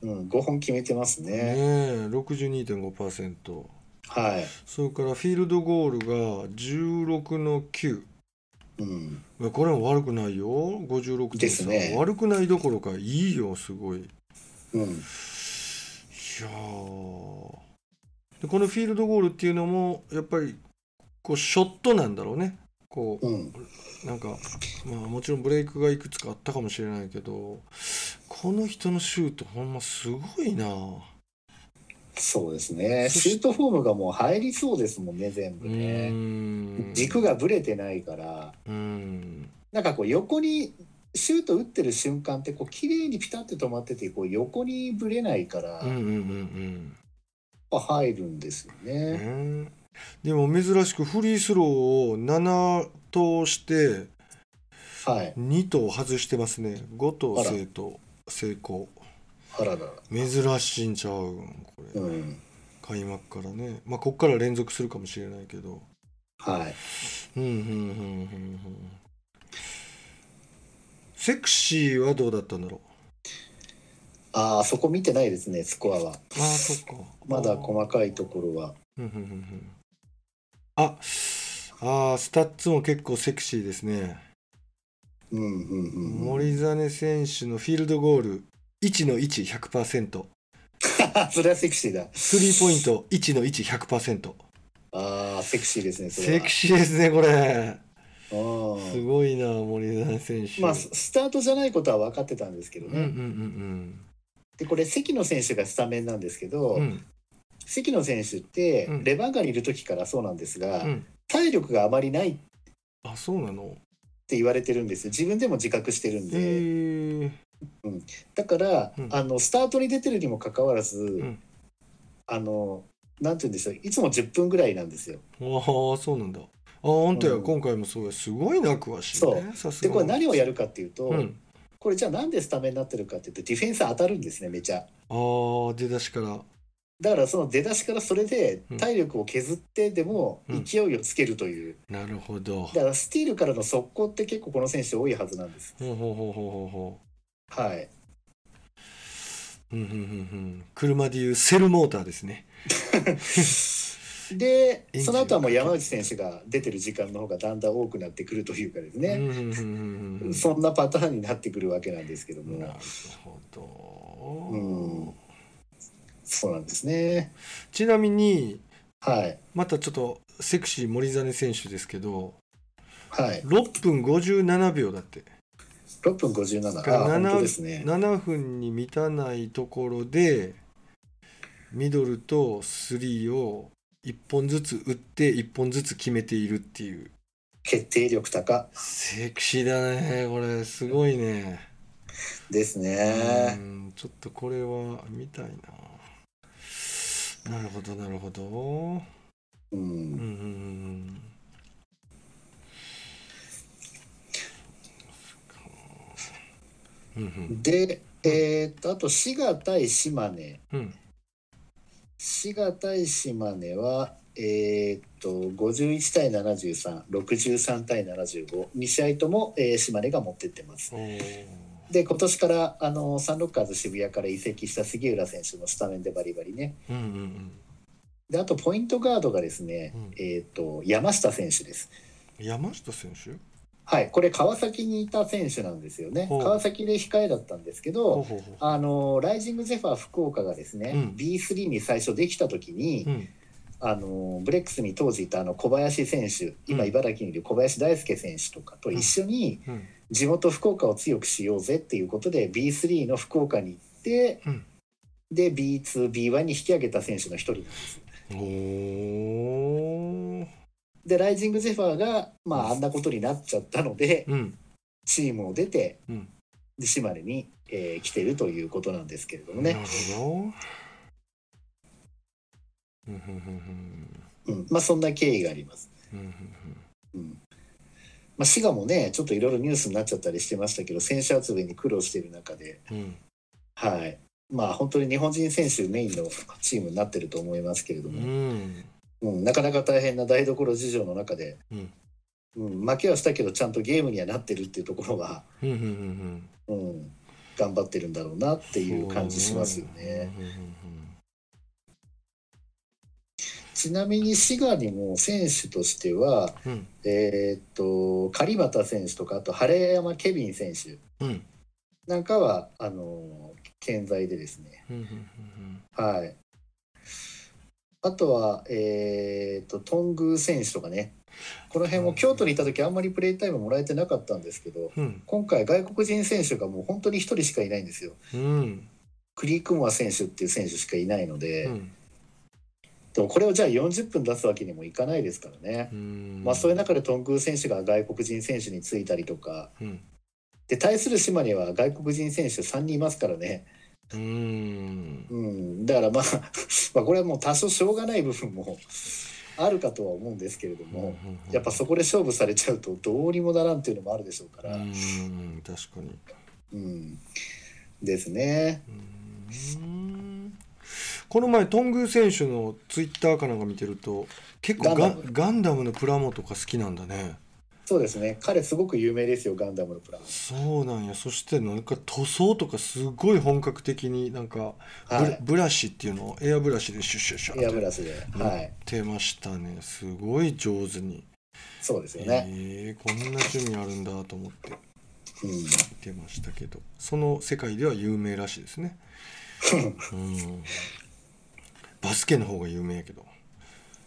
[SPEAKER 2] うん、5本決めてます
[SPEAKER 1] ね。
[SPEAKER 2] ね
[SPEAKER 1] え62.5%
[SPEAKER 2] はい、
[SPEAKER 1] それからフィールドゴールが16の9
[SPEAKER 2] うん、
[SPEAKER 1] いやこれも悪くないよ。56.3
[SPEAKER 2] ですね。
[SPEAKER 1] 悪くないどころかいいよすごい。い
[SPEAKER 2] うん。
[SPEAKER 1] やー。でこのフィールドゴールっていうのもやっぱりこうショットなんだろうねこ
[SPEAKER 2] うん。
[SPEAKER 1] うなんかまあもちろんブレイクがいくつかあったかもしれないけどこの人のシュートほんますごいな。
[SPEAKER 2] そうですね。シュートフォームがもう入りそうですもんね、全部ね。
[SPEAKER 1] ん。
[SPEAKER 2] 軸がぶれてないから、
[SPEAKER 1] うん。
[SPEAKER 2] なんかこう横にシュート打ってる瞬間ってこう綺麗にピタッて止まっててこう横にぶれないから、
[SPEAKER 1] うんうんうん
[SPEAKER 2] やっぱ入るんですよ
[SPEAKER 1] う
[SPEAKER 2] ね。
[SPEAKER 1] んでも珍しくフリースローを7投して
[SPEAKER 2] はい。
[SPEAKER 1] 2投外してますね。5投
[SPEAKER 2] あら
[SPEAKER 1] 生徒成功。
[SPEAKER 2] あらら
[SPEAKER 1] 珍しいんちゃう？んこれ、
[SPEAKER 2] うん。
[SPEAKER 1] 開幕からね。まあこっから連続するかもしれないけど。
[SPEAKER 2] はい。
[SPEAKER 1] うんうんうんうんうんセクシーはどうだったんだろ
[SPEAKER 2] ああそこ見てないですねスコアは。
[SPEAKER 1] うああそっか。
[SPEAKER 2] まだ細かいところは。
[SPEAKER 1] うんうんうんうんああースタッツも結構セクシーですね。
[SPEAKER 2] うんうんうん。うん
[SPEAKER 1] 森実選手のフィールドゴール1の1100%
[SPEAKER 2] それはセクシーだ。
[SPEAKER 1] スリーポイント1の1100%
[SPEAKER 2] ああセクシーですね
[SPEAKER 1] セクシーですねこれ。
[SPEAKER 2] うん
[SPEAKER 1] すごいな森実選手。
[SPEAKER 2] まあススタートじゃないことは分かってたんですけどね、
[SPEAKER 1] うんうんうん
[SPEAKER 2] でこれ関野選手がスタメンなんですけど、
[SPEAKER 1] うんうん
[SPEAKER 2] 関野選手って
[SPEAKER 1] うん。
[SPEAKER 2] レバンガにいる時からそうなんですが、
[SPEAKER 1] うん。
[SPEAKER 2] 体力があまりない。っ
[SPEAKER 1] あそうなの？
[SPEAKER 2] て言われてるんです。よ自分でも自覚してるん
[SPEAKER 1] へ
[SPEAKER 2] で、
[SPEAKER 1] え
[SPEAKER 2] だから、
[SPEAKER 1] うん。
[SPEAKER 2] あのスタートに出てるにもかかわらず、
[SPEAKER 1] ん。
[SPEAKER 2] あのなんて言うんでしょう。いつも10分ぐらいなんですよ。
[SPEAKER 1] ああそうなんだ。あ本当や、
[SPEAKER 2] うん。
[SPEAKER 1] 今回もそうや。すごいな詳しいね。さすが。
[SPEAKER 2] でこれ何をやるかっていうと、
[SPEAKER 1] うん。
[SPEAKER 2] これじゃあなんでスタメンになってるかっていうとディフェンス当たるんですねめちゃ。
[SPEAKER 1] ああ出だしから
[SPEAKER 2] だからその出だしからそれで
[SPEAKER 1] うん。
[SPEAKER 2] 体力を削ってでも
[SPEAKER 1] うん。
[SPEAKER 2] 勢いをつけるという、
[SPEAKER 1] なるほど。
[SPEAKER 2] だからスティールからの速攻って結構この選手多いはずなんです。
[SPEAKER 1] ほうほうほうほうほうほ
[SPEAKER 2] はい、
[SPEAKER 1] ううんうんうんうん。車でいうセルモーターですね。
[SPEAKER 2] でその後はもう山内選手が出てる時間の方がだんだん多くなってくるというかですね、
[SPEAKER 1] うんうんうんうんうん。
[SPEAKER 2] そんなパターンになってくるわけなんですけども、
[SPEAKER 1] なるほど、
[SPEAKER 2] うんそうなんですね。
[SPEAKER 1] ちなみに
[SPEAKER 2] はい。
[SPEAKER 1] またちょっとセクシー森実選手ですけど
[SPEAKER 2] はい。
[SPEAKER 1] 6分57秒だって。
[SPEAKER 2] 6分57あ
[SPEAKER 1] が
[SPEAKER 2] 本当
[SPEAKER 1] 7
[SPEAKER 2] ですね。
[SPEAKER 1] 7分に満たないところでミドルとスリーを1本ずつ打って1本ずつ決めているっていう。
[SPEAKER 2] 決定力高。
[SPEAKER 1] セクシーだねこれ。すごいね。
[SPEAKER 2] です
[SPEAKER 1] う
[SPEAKER 2] ね。
[SPEAKER 1] んちょっとこれは見たいななるほどなるほど。
[SPEAKER 2] う
[SPEAKER 1] うん。んうんうんうん。うん
[SPEAKER 2] で、えーっとあと滋賀対島根。
[SPEAKER 1] うん。
[SPEAKER 2] 滋賀対島根はえーっと51対7363対752試合とも、えー島根が持ってってます。
[SPEAKER 1] おー
[SPEAKER 2] で今年からあのサンロッカーズ渋谷から移籍した杉浦選手もスタメンでバリバリね。
[SPEAKER 1] うんうんうん。
[SPEAKER 2] であとポイントガードがですね、
[SPEAKER 1] うん。
[SPEAKER 2] えーっと山下選手です。
[SPEAKER 1] 山下選手？
[SPEAKER 2] はい、これ川崎にいた選手なんですよね。川崎で控えだったんですけどあのライジングゼファー福岡がですね、
[SPEAKER 1] うん。
[SPEAKER 2] B3 に最初できた時に、
[SPEAKER 1] うん。
[SPEAKER 2] あのブレックスに当時いたあの小林選手今
[SPEAKER 1] うん。
[SPEAKER 2] 茨城にいる小林大輔選手とかと一緒に
[SPEAKER 1] うん
[SPEAKER 2] 地元福岡を強くしようぜっていうことで B3 の福岡に行って、
[SPEAKER 1] うん。
[SPEAKER 2] で B2B1 に引き上げた選手の一人なんです。でライジングゼファーが、まあ、あんなことになっちゃったので
[SPEAKER 1] うん。
[SPEAKER 2] チームを出て、
[SPEAKER 1] うん。
[SPEAKER 2] で島根に、えー来てるということなんですけれどもね。
[SPEAKER 1] なる、ほど。うん
[SPEAKER 2] まあ、そんな経緯があります。
[SPEAKER 1] うん
[SPEAKER 2] まあ、滋賀もねちょっといろいろニュースになっちゃったりしてましたけど選手集めに苦労している中で、
[SPEAKER 1] うん。うん
[SPEAKER 2] はい。まあ、本当に日本人選手メインのチームになってると思いますけれど
[SPEAKER 1] う
[SPEAKER 2] も、
[SPEAKER 1] ん。
[SPEAKER 2] うんなかなか大変な台所事情の中で、
[SPEAKER 1] うん。
[SPEAKER 2] うん、負けはしたけどちゃんとゲームにはなってるっていうところが、
[SPEAKER 1] うんうんうん
[SPEAKER 2] うん、頑張ってるんだろうなっていう感じしますよね。
[SPEAKER 1] うんうん
[SPEAKER 2] ちなみに滋賀にも選手としては、
[SPEAKER 1] うん。うん
[SPEAKER 2] えーっと狩俣選手とかあと晴山ケビン選手
[SPEAKER 1] うん。
[SPEAKER 2] なんかはあの健在でですね。
[SPEAKER 1] うんうん
[SPEAKER 2] はい。あとはえーっと頓宮選手とかね。この辺も京都にいた時あんまりプレータイムもらえてなかったんですけど
[SPEAKER 1] うん。
[SPEAKER 2] 今回外国人選手がもう本当に1人しかいないんですよ。
[SPEAKER 1] うん。
[SPEAKER 2] クリークモア選手っていう選手しかいないので、
[SPEAKER 1] うん
[SPEAKER 2] でもこれをじゃあ40分出すわけにもいかないですからね、
[SPEAKER 1] うん。
[SPEAKER 2] まあ、そういう中で頓宮選手が外国人選手についたりとか。
[SPEAKER 1] うん。
[SPEAKER 2] で対する島には外国人選手3人いますからね、
[SPEAKER 1] うん。
[SPEAKER 2] うん、だからまあ まあこれはもう多少しょうがない部分もあるかとは思うんですけれども、やっぱそこで勝負されちゃうとどうにもならんっていうのもあるでしょうから、
[SPEAKER 1] うん確かに。
[SPEAKER 2] うん。ですね。
[SPEAKER 1] うーんこの前トングー選手のツイッターかなんか見てると結構ガ
[SPEAKER 2] ガンダム
[SPEAKER 1] のプラモとか好きなんだね
[SPEAKER 2] そうですね。彼すごく有名ですよ、ガンダムのプラモ。
[SPEAKER 1] そうなんやそしてなんか塗装とかすごい本格的になんかブ,、
[SPEAKER 2] はい
[SPEAKER 1] ブラシっていうの？をエアブラシでシュッシュッシュッ
[SPEAKER 2] エアブラシで。
[SPEAKER 1] やっ
[SPEAKER 2] はい。
[SPEAKER 1] てましたねすごい上手に、
[SPEAKER 2] そうですよね。
[SPEAKER 1] えーこんな趣味あるんだと思って
[SPEAKER 2] うん。
[SPEAKER 1] 見てましたけどその世界では有名らしいですね うんバスケの方が有名やけど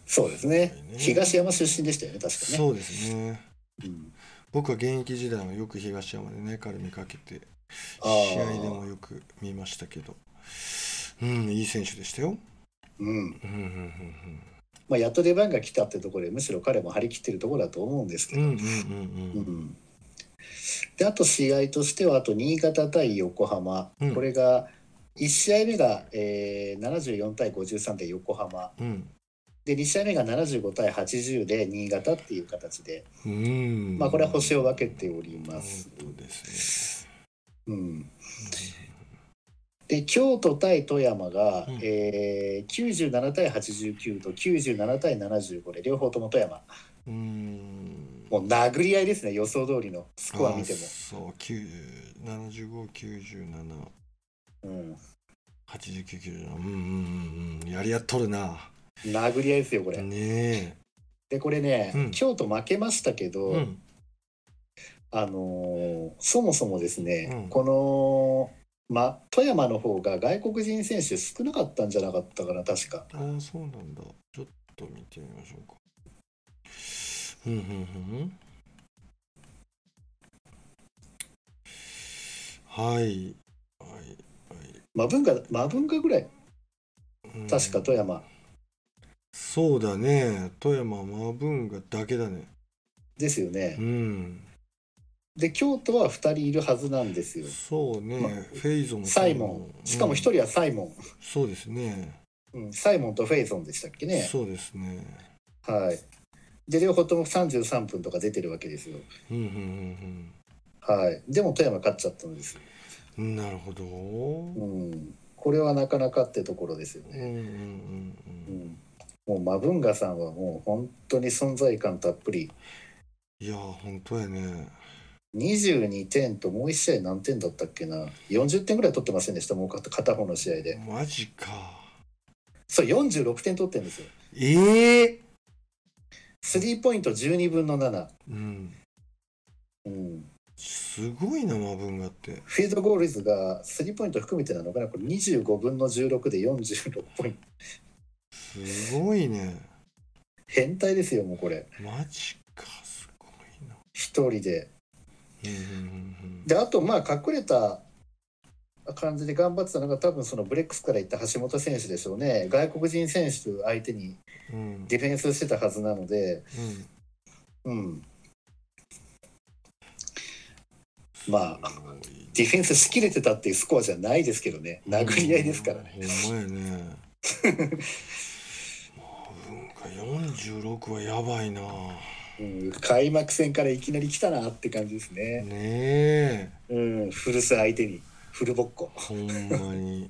[SPEAKER 2] そうですね
[SPEAKER 1] ね。
[SPEAKER 2] 東山出身でしたよね、確かね。
[SPEAKER 1] そうですね
[SPEAKER 2] うん
[SPEAKER 1] 僕は現役時代はよく東山でね彼見かけて試合でもよく見ましたけどうんいい選手でしたよ
[SPEAKER 2] うん。
[SPEAKER 1] うんうんうん
[SPEAKER 2] まあ、やっと出番が来たってところで、むしろ彼も張り切ってるところだと思うんですけど。
[SPEAKER 1] うんうんうん
[SPEAKER 2] う
[SPEAKER 1] うん
[SPEAKER 2] ん。で、あと試合としては、あと新潟対横浜。
[SPEAKER 1] うん
[SPEAKER 2] これが、1試合目が、えー、74対53で横浜。
[SPEAKER 1] うん。
[SPEAKER 2] で、2試合目が75対80で新潟っていう形で、
[SPEAKER 1] うん。
[SPEAKER 2] まあ、これは星を分けております。
[SPEAKER 1] です
[SPEAKER 2] うん。で京都対富山が、
[SPEAKER 1] うん。
[SPEAKER 2] えー、97対89と97対75で両方とも富山。
[SPEAKER 1] ねうん。
[SPEAKER 2] もう殴り合いですね予想通りのスコア見ても。
[SPEAKER 1] あ、そう7597
[SPEAKER 2] うん、
[SPEAKER 1] 8997うんうんうんうん。やりやっとるな。
[SPEAKER 2] 殴り合いですよこれ、
[SPEAKER 1] ね
[SPEAKER 2] でこれね、
[SPEAKER 1] うん。
[SPEAKER 2] 京都負けましたけど、
[SPEAKER 1] えうん。
[SPEAKER 2] あのーそもそもですね、
[SPEAKER 1] うん。
[SPEAKER 2] この、ま、富山の方が外国人選手少なかったんじゃなかったかな確か。
[SPEAKER 1] ああそうなんだ。ちょっと見てみましょうか。うんうんうんはいはい。はい
[SPEAKER 2] マブンガマブンガぐらい。
[SPEAKER 1] うん。
[SPEAKER 2] 確か富山。
[SPEAKER 1] そうだね。富山マブンガだけだね。
[SPEAKER 2] ですよね。
[SPEAKER 1] う、ん。
[SPEAKER 2] で京都は2人いるはずなんですよ。
[SPEAKER 1] そうね、
[SPEAKER 2] ま
[SPEAKER 1] フェイゾンも
[SPEAKER 2] サイモン。しかも1
[SPEAKER 1] うん
[SPEAKER 2] 人はサイモン、
[SPEAKER 1] そうですね。
[SPEAKER 2] うん、サイモンとフェイゾンでしたっけね。
[SPEAKER 1] そうですね。
[SPEAKER 2] はい。で両方とも33分とか出てるわけですよ。
[SPEAKER 1] うんうん
[SPEAKER 2] はい。でも富山勝っちゃったんです
[SPEAKER 1] なるほど。
[SPEAKER 2] うん、これはなかなかってところですよね、
[SPEAKER 1] うんうんうん
[SPEAKER 2] もうマブンガさんはもう本当に存在感たっぷり。
[SPEAKER 1] いや本当やね。
[SPEAKER 2] 22点ともう1試合何点だったっけな。40点ぐらい取ってませんでしたもう片片方の試合で。
[SPEAKER 1] マジか。
[SPEAKER 2] そう46点取ってるんですよ。
[SPEAKER 1] ええ
[SPEAKER 2] スリーポイント12分の7、
[SPEAKER 1] うん
[SPEAKER 2] うん、
[SPEAKER 1] すごいなマブンガって。
[SPEAKER 2] フィールドゴール率がスリーポイント含めてなのかな？これ25分の16で46ポイント。
[SPEAKER 1] すごいね。
[SPEAKER 2] 変態ですよもうこれ。
[SPEAKER 1] マジかすごいな。
[SPEAKER 2] 一人で。であとまあ隠れた感じで頑張ってたのが多分そのブレックスから行った橋本選手でしょうね。外国人選手相手にディフェンスしてたはずなので。
[SPEAKER 1] うん。
[SPEAKER 2] うんまあディフェンスしきれてたっていうスコアじゃないですけどね。殴り合いですからね。
[SPEAKER 1] ほんまやね。マブンガ46はやばいな。
[SPEAKER 2] うん、開幕戦からいきなり来たなって感じですね。
[SPEAKER 1] ねえ。
[SPEAKER 2] うん、古巣相手に。フルボッコ。
[SPEAKER 1] ほんまに。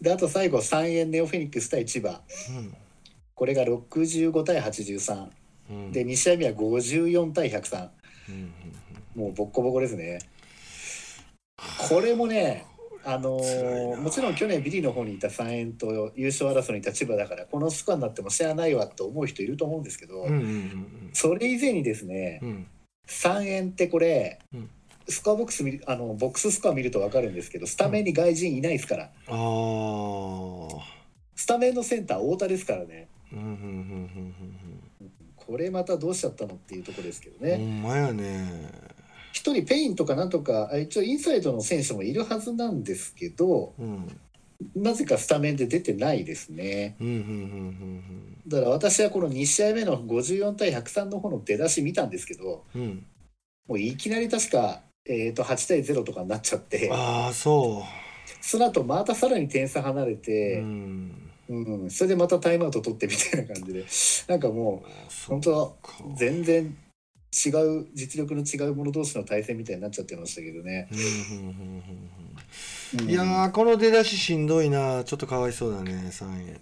[SPEAKER 2] であと最後3円ネオフェニックス対千葉。これが65対83
[SPEAKER 1] うんうん。
[SPEAKER 2] で2試合目は54対103
[SPEAKER 1] うんうん
[SPEAKER 2] もうボッコボコですね。これもねあのーもちろん去年ビリの方にいた3円と優勝争いにいた千葉だからこのスコアになってもしゃあないわと思う人いると思うんですけど、
[SPEAKER 1] うんうんうん
[SPEAKER 2] それ以前にですね
[SPEAKER 1] うん。うん
[SPEAKER 2] 3円ってこれ、
[SPEAKER 1] うん。
[SPEAKER 2] スコアボックス見るあのボックススコア見ると分かるんですけどスタメンに外人いないですから、
[SPEAKER 1] ああ
[SPEAKER 2] スタメンのセンター太田ですからね。
[SPEAKER 1] うんうんうん
[SPEAKER 2] これまたどうしちゃったのっていうところですけど
[SPEAKER 1] うんうんほ
[SPEAKER 2] ね
[SPEAKER 1] んまやね
[SPEAKER 2] 一人ペインとかなんとかあ一応インサイドの選手もいるはずなんですけど
[SPEAKER 1] うん。
[SPEAKER 2] なぜかスタメンで出てないですね。だから私はこの2試合目の54対103の方の出だし見たんですけど
[SPEAKER 1] うん。うん
[SPEAKER 2] もういきなり確か、えー、と8対0とかになっちゃって。
[SPEAKER 1] ああそ
[SPEAKER 2] その後またさらに点差離れ
[SPEAKER 1] う
[SPEAKER 2] て、
[SPEAKER 1] うん。
[SPEAKER 2] うん、それでまたタイムアウト取ってみたいな感じで。なんかもう本当
[SPEAKER 1] か
[SPEAKER 2] 全然違う実力の違う者同士の対戦みたいになっちゃってましたけどね。
[SPEAKER 1] いやーこの出だししんどいな。ちょっとかわいそうだね3円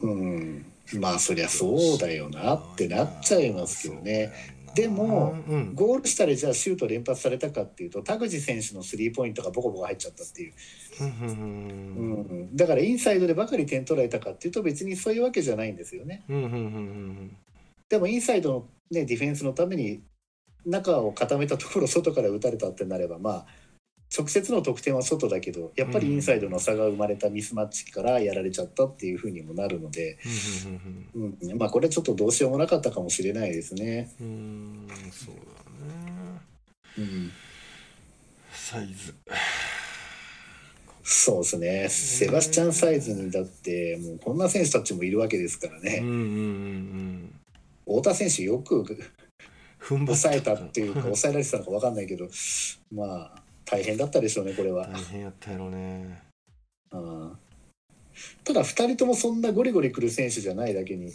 [SPEAKER 2] うん、まあそりゃそうだよなってなっちゃいますけどね。でも
[SPEAKER 1] うん
[SPEAKER 2] ゴールしたらじゃあシュート連発されたかっていうと田口選手のスリーポイントがボコボコ入っちゃったっていう、
[SPEAKER 1] うん
[SPEAKER 2] だからインサイドでばかり点取られたかっていうと別にそういうわけじゃないんですよね。でもインサイドの、ね、ディフェンスのために中を固めたところ外から打たれたってなればまあ直接の得点は外だけどやっぱりインサイドの差が生まれたミスマッチからやられちゃったっていうふうにもなるので、
[SPEAKER 1] うんうん
[SPEAKER 2] うん、まあこれちょっとどうしようもなかったかもしれないですね。
[SPEAKER 1] うんうんそうだね。
[SPEAKER 2] うん、
[SPEAKER 1] サイズ。
[SPEAKER 2] そうですね。セバスチャンサイズにだってもうこんな選手たちもいるわけですから
[SPEAKER 1] うんうん
[SPEAKER 2] ね、
[SPEAKER 1] うんうん
[SPEAKER 2] 太田選手よく
[SPEAKER 1] 踏ん張
[SPEAKER 2] 抑えたっていうか 抑えられてたのか分かんないけどまあ大変だったでしょうねこれは。
[SPEAKER 1] 大変やったやろね。
[SPEAKER 2] うん。ただ2人ともそんなゴリゴリ来る選手じゃないだけに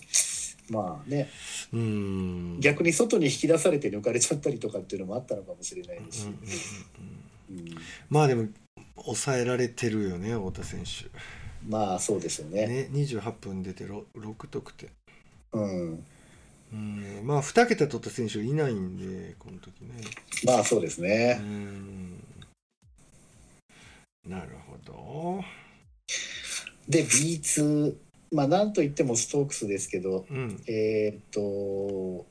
[SPEAKER 2] まあね。
[SPEAKER 1] うん。
[SPEAKER 2] 逆に外に引き出されて抜かれちゃったりとかっていうのもあったのかもしれないですし。
[SPEAKER 1] うんうんうんうん。
[SPEAKER 2] うん。
[SPEAKER 1] まあでも抑えられてるよね太田選手。
[SPEAKER 2] まあそうですよね。
[SPEAKER 1] ね28分出て 6, 6得点。
[SPEAKER 2] うん
[SPEAKER 1] うん。まあ2桁取った選手いないんでこの時ね。
[SPEAKER 2] まあそうです
[SPEAKER 1] う
[SPEAKER 2] ね。
[SPEAKER 1] ん。なるほど。
[SPEAKER 2] で B2 まあなんといってもストークスですけど
[SPEAKER 1] うん。
[SPEAKER 2] えーっと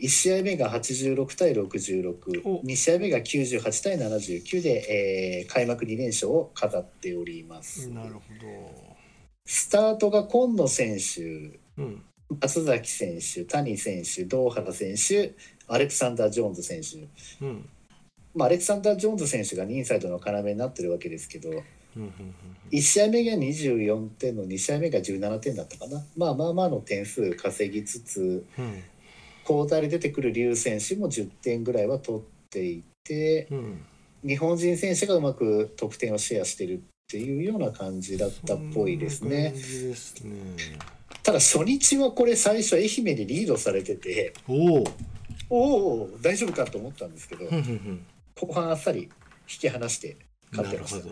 [SPEAKER 2] 1試合目が86対66
[SPEAKER 1] お。
[SPEAKER 2] 2試合目が98対79で、えー開幕2連勝を飾っております。
[SPEAKER 1] なるほ
[SPEAKER 2] スタートが今野選手。
[SPEAKER 1] どうん
[SPEAKER 2] 松崎選手谷選手堂原選手アレクサンダー・ジョーンズ選手、
[SPEAKER 1] うん。
[SPEAKER 2] まあ、アレクサンダー・ジョーンズ選手がインサイドの要になってるわけですけど
[SPEAKER 1] うんうん
[SPEAKER 2] 1試合目が24点の2試合目が17点だったかな。まあまあまあの点数稼ぎつつ
[SPEAKER 1] うん。
[SPEAKER 2] 交代で出てくる劉選手も10点ぐらいは取っていて
[SPEAKER 1] うん。
[SPEAKER 2] 日本人選手がうまく得点をシェアしてるっていうような感じだったっぽいですねただ初日はこれ最初愛媛にリードされてて。
[SPEAKER 1] おお
[SPEAKER 2] 大丈夫かと思ったんですけど後半あっさり引き離して
[SPEAKER 1] うん
[SPEAKER 2] 勝ってました。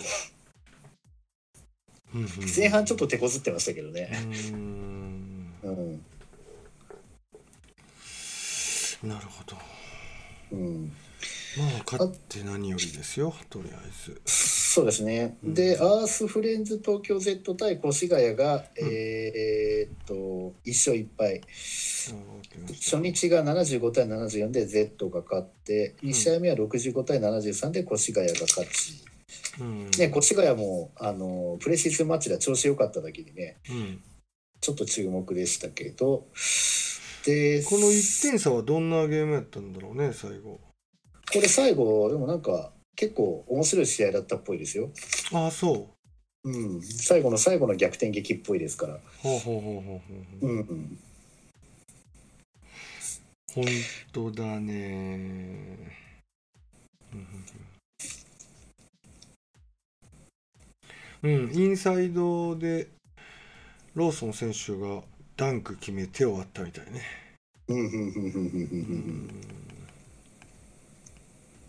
[SPEAKER 2] 前半ちょっと手こずってましたけど
[SPEAKER 1] う
[SPEAKER 2] ね、うん。
[SPEAKER 1] なるほど。
[SPEAKER 2] うん、
[SPEAKER 1] まあ勝って何よりですよとりあえず
[SPEAKER 2] そうですね、
[SPEAKER 1] うん。
[SPEAKER 2] でアースフレンズ東京 Z 対越谷が、
[SPEAKER 1] うん。
[SPEAKER 2] えーっと1勝1敗。
[SPEAKER 1] あ
[SPEAKER 2] 初日が75対74で Z が勝って2試合目は65対73で越谷が勝ち、
[SPEAKER 1] うん。
[SPEAKER 2] ね、越谷もあのプレシーズンマッチでは調子良かっただけにね
[SPEAKER 1] うん。
[SPEAKER 2] ちょっと注目でしたけど。で
[SPEAKER 1] この1点差はどんなゲームやったんだろうね最後。
[SPEAKER 2] これ最後でもなんか結構面白い試合だったっぽいですよ。
[SPEAKER 1] ああそう。
[SPEAKER 2] うん、最後の最後の逆転劇っぽいですから。
[SPEAKER 1] ほうほうほうほうほうほう
[SPEAKER 2] う。んうん、
[SPEAKER 1] 本当だね。うんインサイドでローソン選手がダンク決め手を割ったみたいね。
[SPEAKER 2] うんうんうんうんうんうんう
[SPEAKER 1] うんん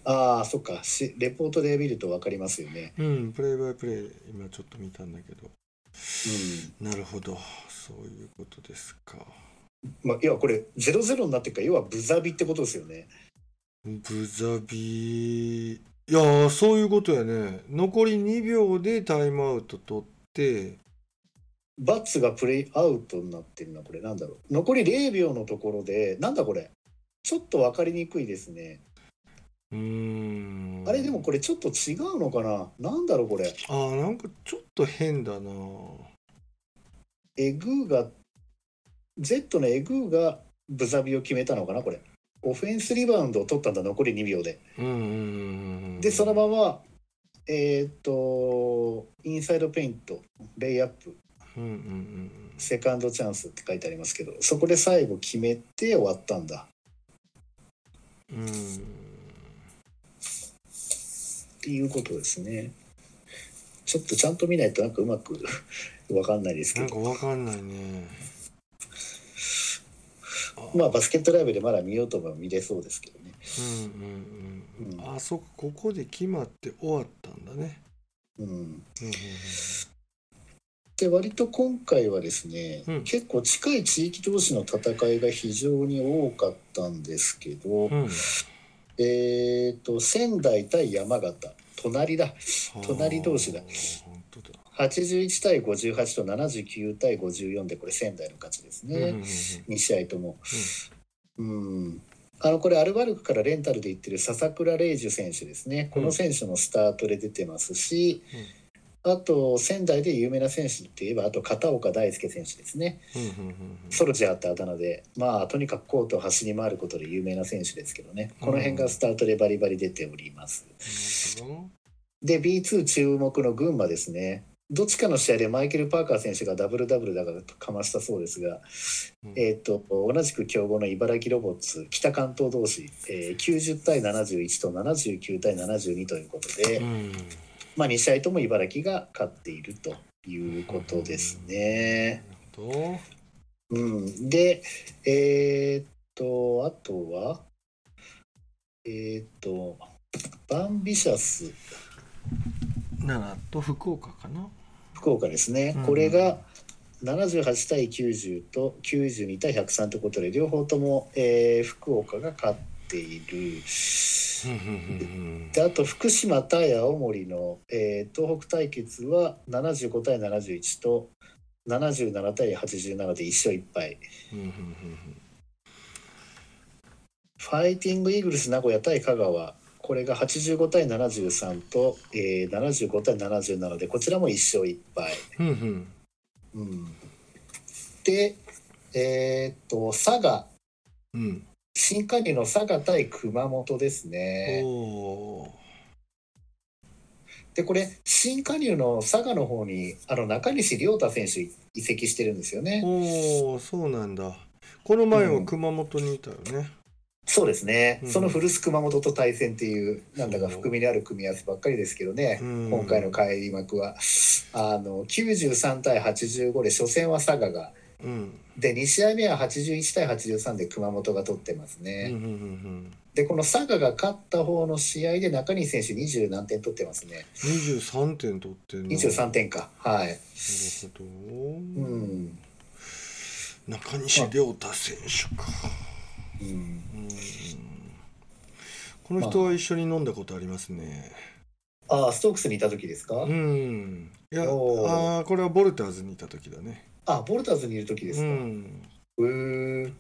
[SPEAKER 2] ああそっか。しレポートで見ると分かりますよね。
[SPEAKER 1] うんプレイバイプレイ今ちょっと見たんだけど。
[SPEAKER 2] うん。
[SPEAKER 1] なるほど。そういうことですか。
[SPEAKER 2] まあ、いやこれ0-0になってるから要はブザビってことですよね。
[SPEAKER 1] ブザビいやーそういうことやね。残り2秒でタイムアウト取って。
[SPEAKER 2] バッツがプレイアウトになってるなこれ。なんだろう。残り0秒のところでなんだこれ。ちょっと分かりにくいですね。
[SPEAKER 1] うーん。
[SPEAKER 2] あれでもこれちょっと違うのかな？なんだろうこれ。
[SPEAKER 1] あーなんかちょっと変だな。
[SPEAKER 2] エグーが Z のエグーがブザビを決めたのかなこれ。オフェンスリバウンドを取ったんだ残り2秒で。
[SPEAKER 1] うんうんうんうん
[SPEAKER 2] でそのままえーっとインサイドペイントレイアップ。
[SPEAKER 1] うんうんうん
[SPEAKER 2] セカンドチャンスって書いてありますけどそこで最後決めて終わったんだ。
[SPEAKER 1] うんうん
[SPEAKER 2] っていうことですね。ちょっとちゃんと見ないとなんかうまく わかんないですけ
[SPEAKER 1] なん
[SPEAKER 2] ど
[SPEAKER 1] かわかんないね。あ
[SPEAKER 2] まあバスケットライブでまだ見ようと思えば見れそうですけどね。
[SPEAKER 1] うんうんうん。
[SPEAKER 2] うん。
[SPEAKER 1] あそっかここで決まって終わったんだね。
[SPEAKER 2] うん、
[SPEAKER 1] うんうん
[SPEAKER 2] で割と今回はですね、
[SPEAKER 1] うん。
[SPEAKER 2] 結構近い地域同士の戦いが非常に多かったんですけど、
[SPEAKER 1] うんうん
[SPEAKER 2] えっ、と仙台対山形。隣だ。隣同士だ。
[SPEAKER 1] あー本当だ
[SPEAKER 2] 81対58と79対54でこれ仙台の勝ちですね、
[SPEAKER 1] うんうんうん
[SPEAKER 2] 2試合とも。うん。あのこれアルバルクからレンタルで行ってる笹倉玲樹選手ですね。この選手もスタートで出てますし、あと仙台で有名な選手っていえばあと片岡大輔選手ですね。
[SPEAKER 1] うんうんうんうん。
[SPEAKER 2] ソルジャーってあだ名でまあとにかくコートを走り回ることで有名な選手ですけどね。この辺がスタートでバリバリ出ております。
[SPEAKER 1] なるほど。
[SPEAKER 2] で B2 注目の群馬ですね。どっちかの試合でマイケル・パーカー選手がダブルダブルだからかましたそうですが、
[SPEAKER 1] うん。
[SPEAKER 2] えー、と同じく強豪の茨城ロボッツ北関東同士、えー90対71と79対72ということで、
[SPEAKER 1] うん
[SPEAKER 2] まあ、2試合とも茨城が勝っているということですね。
[SPEAKER 1] なるほ
[SPEAKER 2] うん、でえっ、とあとはえっ、とバンビシャス。
[SPEAKER 1] ど奈良と福岡かな。
[SPEAKER 2] 福岡ですね、
[SPEAKER 1] うん。
[SPEAKER 2] これが78対90と92対103ということで両方とも、えー福岡が勝っている。であと福島対青森の、えー東北対決は75対71と77対87で1勝1敗。ファイティングイーグルス名古屋対香川。これが85対73と、えー75対77でこちらも1勝1敗。
[SPEAKER 1] うん、
[SPEAKER 2] でえーっと佐賀。
[SPEAKER 1] うん
[SPEAKER 2] 新加入の佐賀対熊本ですね。でこれ新加入の佐賀の方にあの中西亮太選手移籍してるんですよね。
[SPEAKER 1] おーそうなんだ。この前は熊本にいたよね、
[SPEAKER 2] そうですね、
[SPEAKER 1] うん。
[SPEAKER 2] その古巣熊本と対戦っていうなんだか含みのある組み合わせばっかりですけどね、
[SPEAKER 1] うん。
[SPEAKER 2] 今回の開幕は。あの93対85で初戦は佐賀が
[SPEAKER 1] うん。
[SPEAKER 2] で2試合目は81対83で熊本が取ってます
[SPEAKER 1] うん
[SPEAKER 2] ね。
[SPEAKER 1] うんうん。
[SPEAKER 2] でこの佐賀が勝った方の試合で中西選手20何点取ってますね。
[SPEAKER 1] 23点取ってんの。
[SPEAKER 2] 23点か。はい、
[SPEAKER 1] なるほど、
[SPEAKER 2] うん。
[SPEAKER 1] 中西亮太選手か、
[SPEAKER 2] うん、
[SPEAKER 1] うん、この人は一緒に飲んだことありますね。
[SPEAKER 2] ああストークスにいた時ですか、
[SPEAKER 1] うんいやあーこれはボルターズにいた時だね。
[SPEAKER 2] あボルターズにいる時です
[SPEAKER 1] う
[SPEAKER 2] か、
[SPEAKER 1] ん。
[SPEAKER 2] うー。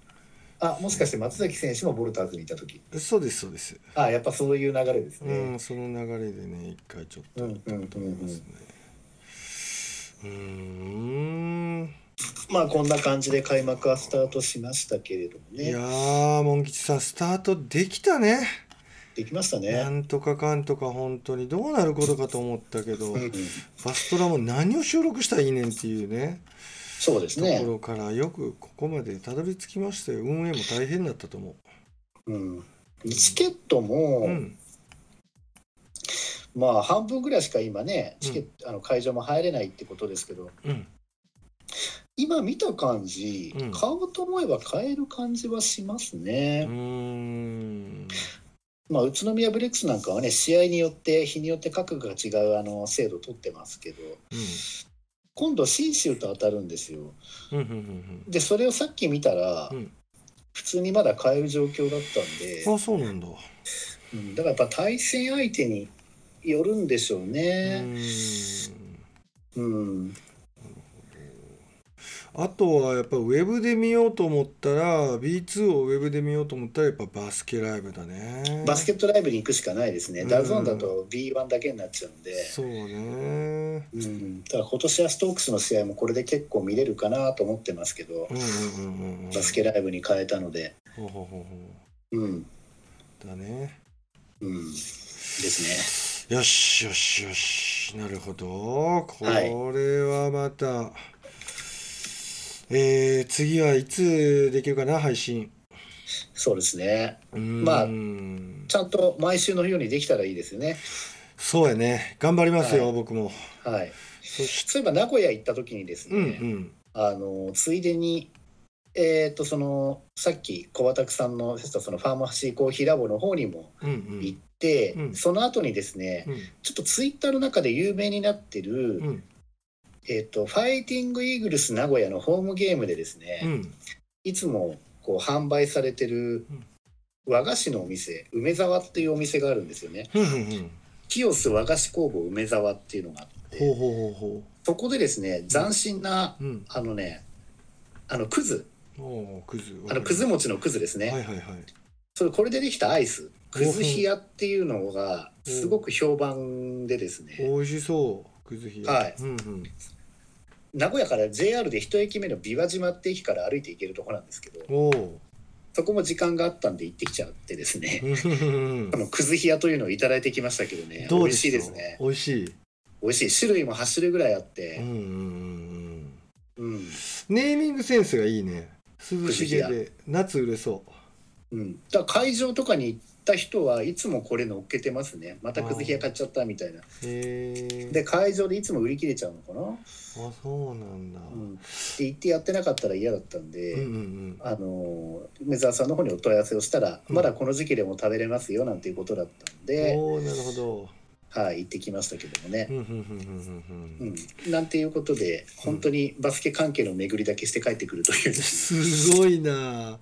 [SPEAKER 2] あもしかして松崎選手もボルターズにいた時。
[SPEAKER 1] そうですそうです、
[SPEAKER 2] あやっぱそういう流れです
[SPEAKER 1] う
[SPEAKER 2] ね
[SPEAKER 1] ん、その流れでね一回ちょっと。
[SPEAKER 2] うんうんうんうん。
[SPEAKER 1] と思いますね。うーん。
[SPEAKER 2] まあこんな感じで開幕はスタートしましたけれども
[SPEAKER 1] いや
[SPEAKER 2] ね
[SPEAKER 1] ーモン吉さんスタートできたね
[SPEAKER 2] できました
[SPEAKER 1] な
[SPEAKER 2] ね
[SPEAKER 1] んとかかんとか本当にどうなることかと思ったけど
[SPEAKER 2] うんうん。
[SPEAKER 1] バストラも何を収録したらいいねんっていうねと
[SPEAKER 2] そうですね。
[SPEAKER 1] ころからよくここまでたどり着きましたよ運営も大変だったと思
[SPEAKER 2] う。ん。チケット
[SPEAKER 1] う
[SPEAKER 2] も、
[SPEAKER 1] うん。
[SPEAKER 2] まあ半分ぐらいしか今ねチケット、あの会場も入れないってことですけど。
[SPEAKER 1] うん。
[SPEAKER 2] 今見た感じ、
[SPEAKER 1] うん。
[SPEAKER 2] 買おうと思えば買える感じはしますね、
[SPEAKER 1] ん
[SPEAKER 2] まあ宇都宮ブレックスなんかはね試合によって日によって価格が違うあの制度取ってますけど今度信州と当たるんですよ。
[SPEAKER 1] うん。うんうん
[SPEAKER 2] でそれをさっき見たら、
[SPEAKER 1] うん。
[SPEAKER 2] 普通にまだ買える状況だったんで。
[SPEAKER 1] うん、あそうなんだ。
[SPEAKER 2] うん、だからやっぱ対戦相手によるんでしょう
[SPEAKER 1] う
[SPEAKER 2] ね。うん、
[SPEAKER 1] あとはやっぱウェブで見ようと思ったら B2 をウェブで見ようと思ったらやっぱバスケライブだね。
[SPEAKER 2] バスケットライブに行くしかないですね。
[SPEAKER 1] うん。
[SPEAKER 2] DAZN だと B1 だけになっちゃうんで、
[SPEAKER 1] そうね。
[SPEAKER 2] うん、だから今年はストークスの試合もこれで結構見れるかなと思ってますけど
[SPEAKER 1] う、んうんうんうん
[SPEAKER 2] バスケライブに変えたので、
[SPEAKER 1] ほうほうほうほ
[SPEAKER 2] う。ん、
[SPEAKER 1] うだね。
[SPEAKER 2] うん、です
[SPEAKER 1] よしよしよし。なるほど。こ
[SPEAKER 2] はい。
[SPEAKER 1] れはまた、えー、次はいつできるかな配信。
[SPEAKER 2] ね。そうですね。
[SPEAKER 1] うーん。
[SPEAKER 2] まあちゃんと毎週のようにできたらいいですよね。
[SPEAKER 1] そうやね。頑張りますよ、
[SPEAKER 2] はい。
[SPEAKER 1] 僕も。
[SPEAKER 2] はい。
[SPEAKER 1] そ
[SPEAKER 2] ういえば名古屋行った時にです
[SPEAKER 1] うんう
[SPEAKER 2] ね、
[SPEAKER 1] ん。
[SPEAKER 2] あのついでにえっ、とそのさっき小畑さんのそのファーマシーコーヒーラボの方にも
[SPEAKER 1] うんうん。
[SPEAKER 2] 行って、
[SPEAKER 1] うん。
[SPEAKER 2] その後にですね
[SPEAKER 1] うん。
[SPEAKER 2] ちょっとツイッターの中で有名になってる、
[SPEAKER 1] うん
[SPEAKER 2] えっ、とファイティングイーグルス名古屋のホームゲームでですね、
[SPEAKER 1] うん。
[SPEAKER 2] いつもこう販売されてる
[SPEAKER 1] うん。
[SPEAKER 2] 和菓子のお店梅沢っていうお店があるんですよね。
[SPEAKER 1] うんうんうん。
[SPEAKER 2] 清須和菓子工房梅沢っていうのがあってそこでですね斬新な
[SPEAKER 1] ううん。
[SPEAKER 2] あのねあのくず。
[SPEAKER 1] くず。
[SPEAKER 2] あのくず餅のくずですね、
[SPEAKER 1] はいはいはい。
[SPEAKER 2] それこれでできたアイス。くず冷やっていうのが
[SPEAKER 1] うん
[SPEAKER 2] すごく評判でですね。
[SPEAKER 1] 美味しそう。くず冷や。
[SPEAKER 2] はい。
[SPEAKER 1] うんうん
[SPEAKER 2] 名古屋から JR で一駅目の琵琶島って駅から歩いて行けるとこなんですけどそこも時間があったんで行ってきちゃってですね。
[SPEAKER 1] うんうんうん
[SPEAKER 2] このくず冷やというのをいただいてきましたけどね。
[SPEAKER 1] どう
[SPEAKER 2] 美味しいです
[SPEAKER 1] か
[SPEAKER 2] ね。
[SPEAKER 1] 美味しい。
[SPEAKER 2] 美味しい。種類も8種類ぐらいあっ
[SPEAKER 1] うん
[SPEAKER 2] て
[SPEAKER 1] うんうんうん。
[SPEAKER 2] うん、
[SPEAKER 1] ネーミングセンスがいいね。涼しげ
[SPEAKER 2] く
[SPEAKER 1] で夏売れそ
[SPEAKER 2] う。ん、だ会場とかに行った人はいつもこれ乗っけてますね。またくず冷や買っちゃったみたいな。で会場でいつも売り切れちゃうのかな、
[SPEAKER 1] あそうなんだ。
[SPEAKER 2] うん、で行ってやってなかったら嫌だったんで、
[SPEAKER 1] うんうん
[SPEAKER 2] あの梅沢さんの方にお問い合わせをしたら、
[SPEAKER 1] うん。
[SPEAKER 2] まだこの時期でも食べれますよなんていうことだったん
[SPEAKER 1] うん
[SPEAKER 2] で、
[SPEAKER 1] おおなるほど。
[SPEAKER 2] はい、行ってきましたけどもね。
[SPEAKER 1] う。んうんうんうんうん。
[SPEAKER 2] うん、なんていうことで本当にバスケ関係の巡りだけして帰ってくるという。す
[SPEAKER 1] ごいな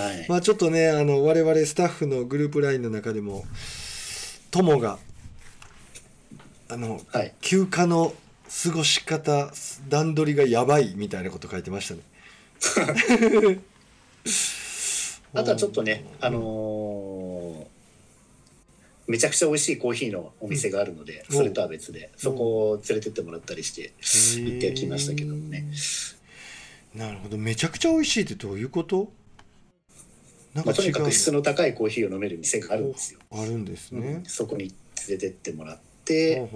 [SPEAKER 2] はい。
[SPEAKER 1] まあちょっとねあの我々スタッフのグループラインの中でも友があの
[SPEAKER 2] はい、
[SPEAKER 1] 休暇の過ごし方段取りがやばいみたいなこと書いてましたね。
[SPEAKER 2] あとはちょっとね、あのーめちゃくちゃ美味しいコーヒーのお店があるので、
[SPEAKER 1] うん。
[SPEAKER 2] それとは別でそこを連れてってもらったりして行ってきましたけどもね。
[SPEAKER 1] なるほど。めちゃくちゃ美味しいってどういうこと？なん
[SPEAKER 2] まあ、とにか
[SPEAKER 1] の
[SPEAKER 2] く質の高いコーヒーを飲める店があるんですよ。
[SPEAKER 1] あるんです
[SPEAKER 2] うん。
[SPEAKER 1] ね、
[SPEAKER 2] そこに連れてってもらって、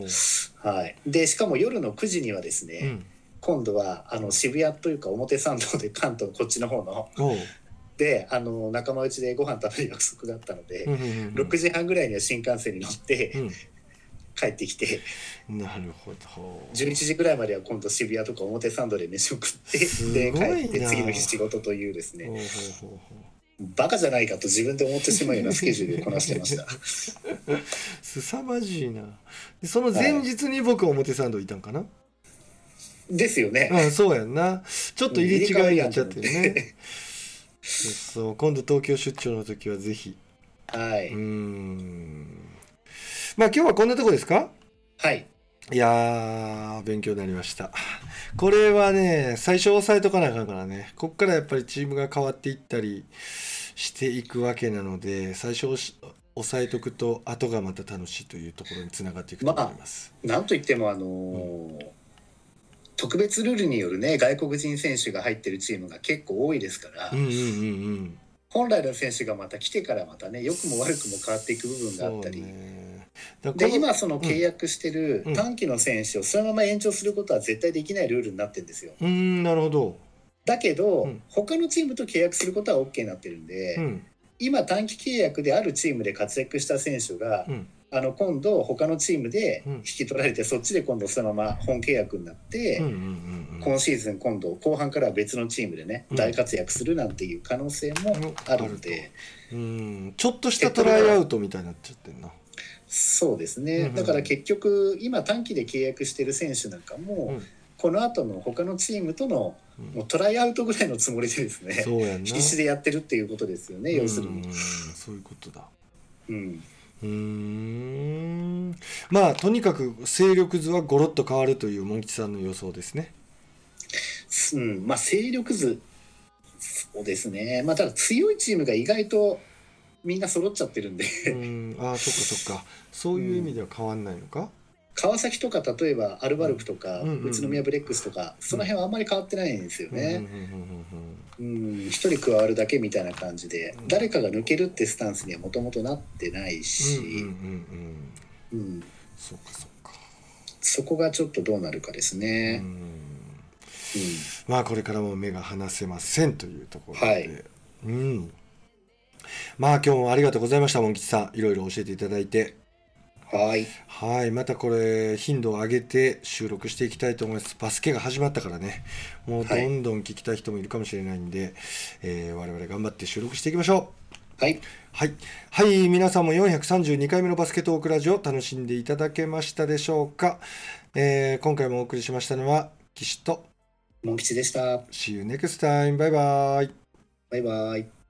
[SPEAKER 2] はい、でしかも夜の9時にはですね、
[SPEAKER 1] うん。
[SPEAKER 2] 今度はあの渋谷というか表参道で関東こっちの方のであの仲間内でご飯食べる約束があったので、
[SPEAKER 1] うんうんうん
[SPEAKER 2] 6時半ぐらいには新幹線に乗って帰ってきて、
[SPEAKER 1] うんなるほど。
[SPEAKER 2] 11時ぐらいまでは今度渋谷とか表参道で飯を食ってで帰って次の日仕事というですねバカじゃないかと自分で思ってしまうようなスケジュールをこなしてました。
[SPEAKER 1] 凄まじいな。でその前日に僕表参道いたんかな、
[SPEAKER 2] ですよね、
[SPEAKER 1] うんそうやんな。ちょっと入れ違いになっちゃってるね。そう今度東京出張の時はぜひ。
[SPEAKER 2] はい、
[SPEAKER 1] うーん。まあ今日はこんなとこですか？
[SPEAKER 2] はい。
[SPEAKER 1] いやー勉強になりました。これはね最初押さえとかなあかんからね。こっからやっぱりチームが変わっていったりしていくわけなので最初押さえとくと後がまた楽しいというところにつながっていくと思います、
[SPEAKER 2] なんといってもあのー特別ルールによるね外国人選手が入ってるチームが結構多いですから、
[SPEAKER 1] うん、うんうんうん。
[SPEAKER 2] 本来の選手がまた来てからまたね良くも悪くも変わっていく部分があったり、
[SPEAKER 1] ね。
[SPEAKER 2] で今その契約してる
[SPEAKER 1] うん。
[SPEAKER 2] 短期の選手をそのまま延長することは絶対できないルールになってるんですよ。
[SPEAKER 1] うーんなるほど、
[SPEAKER 2] だけど、
[SPEAKER 1] うん。
[SPEAKER 2] 他のチームと契約することは OK になってるんで、
[SPEAKER 1] うん。
[SPEAKER 2] 今短期契約であるチームで活躍した選手が、
[SPEAKER 1] うん。
[SPEAKER 2] あの今度他のチームで
[SPEAKER 1] うん。
[SPEAKER 2] 引き取られて、そっちで今度そのまま本契約になって、今シーズン今度後半からは別のチームでね、
[SPEAKER 1] うん。
[SPEAKER 2] 大活躍するなんていう可能性もあるので、
[SPEAKER 1] うん。ちょっとしたトライアウトみたいになっちゃってんな。
[SPEAKER 2] そうですね、だから結局今短期で契約してる選手なんかも、
[SPEAKER 1] うん
[SPEAKER 2] この後の他のチームとの
[SPEAKER 1] うん。
[SPEAKER 2] もうトライアウトぐらいのつもりでですね
[SPEAKER 1] そうやんな。
[SPEAKER 2] 必死でやってるっていうことですよね、要するに。
[SPEAKER 1] うん。そういうことだ。
[SPEAKER 2] うん。
[SPEAKER 1] うーん。まあとにかく勢力図はゴロッと変わるというモン吉さんの予想ですね。
[SPEAKER 2] うん、まあ勢力図そうですねまあただ強いチームが意外とみんな揃っちゃってるんで。
[SPEAKER 1] うん。ああそっかそっか。そういう意味では変わんないのか、
[SPEAKER 2] 川崎とか例えばアルバルクとか、
[SPEAKER 1] うんうんうん
[SPEAKER 2] 宇都宮ブレックスとかその辺はあんまり変わってないんですよね。
[SPEAKER 1] うん
[SPEAKER 2] 一人加わるだけみたいな感じで
[SPEAKER 1] うん。
[SPEAKER 2] 誰かが抜けるってスタンスにはもともとなってないし、
[SPEAKER 1] そっかそっか。
[SPEAKER 2] そこがちょっとどうなるかです
[SPEAKER 1] う
[SPEAKER 2] ね。
[SPEAKER 1] ん。
[SPEAKER 2] うん。
[SPEAKER 1] まあこれからも目が離せませんというところで、
[SPEAKER 2] はい。
[SPEAKER 1] うん。まあ今日もありがとうございましたモン吉さん。いろいろ教えていただいて
[SPEAKER 2] はい。
[SPEAKER 1] はい、またこれ頻度を上げて収録していきたいと思います。バスケが始まったからね、もうどんどん聞きたい人もいるかもしれないんで、えー我々頑張って収録していきましょう。
[SPEAKER 2] はい。
[SPEAKER 1] はい、はい、皆さんも432回目のバスケットークラジオ楽しんでいただけましたでしょうか。えー今回もお送りしましたのは岸と
[SPEAKER 2] モン吉でした。
[SPEAKER 1] See you next time. バイバイ。
[SPEAKER 2] バイバイ。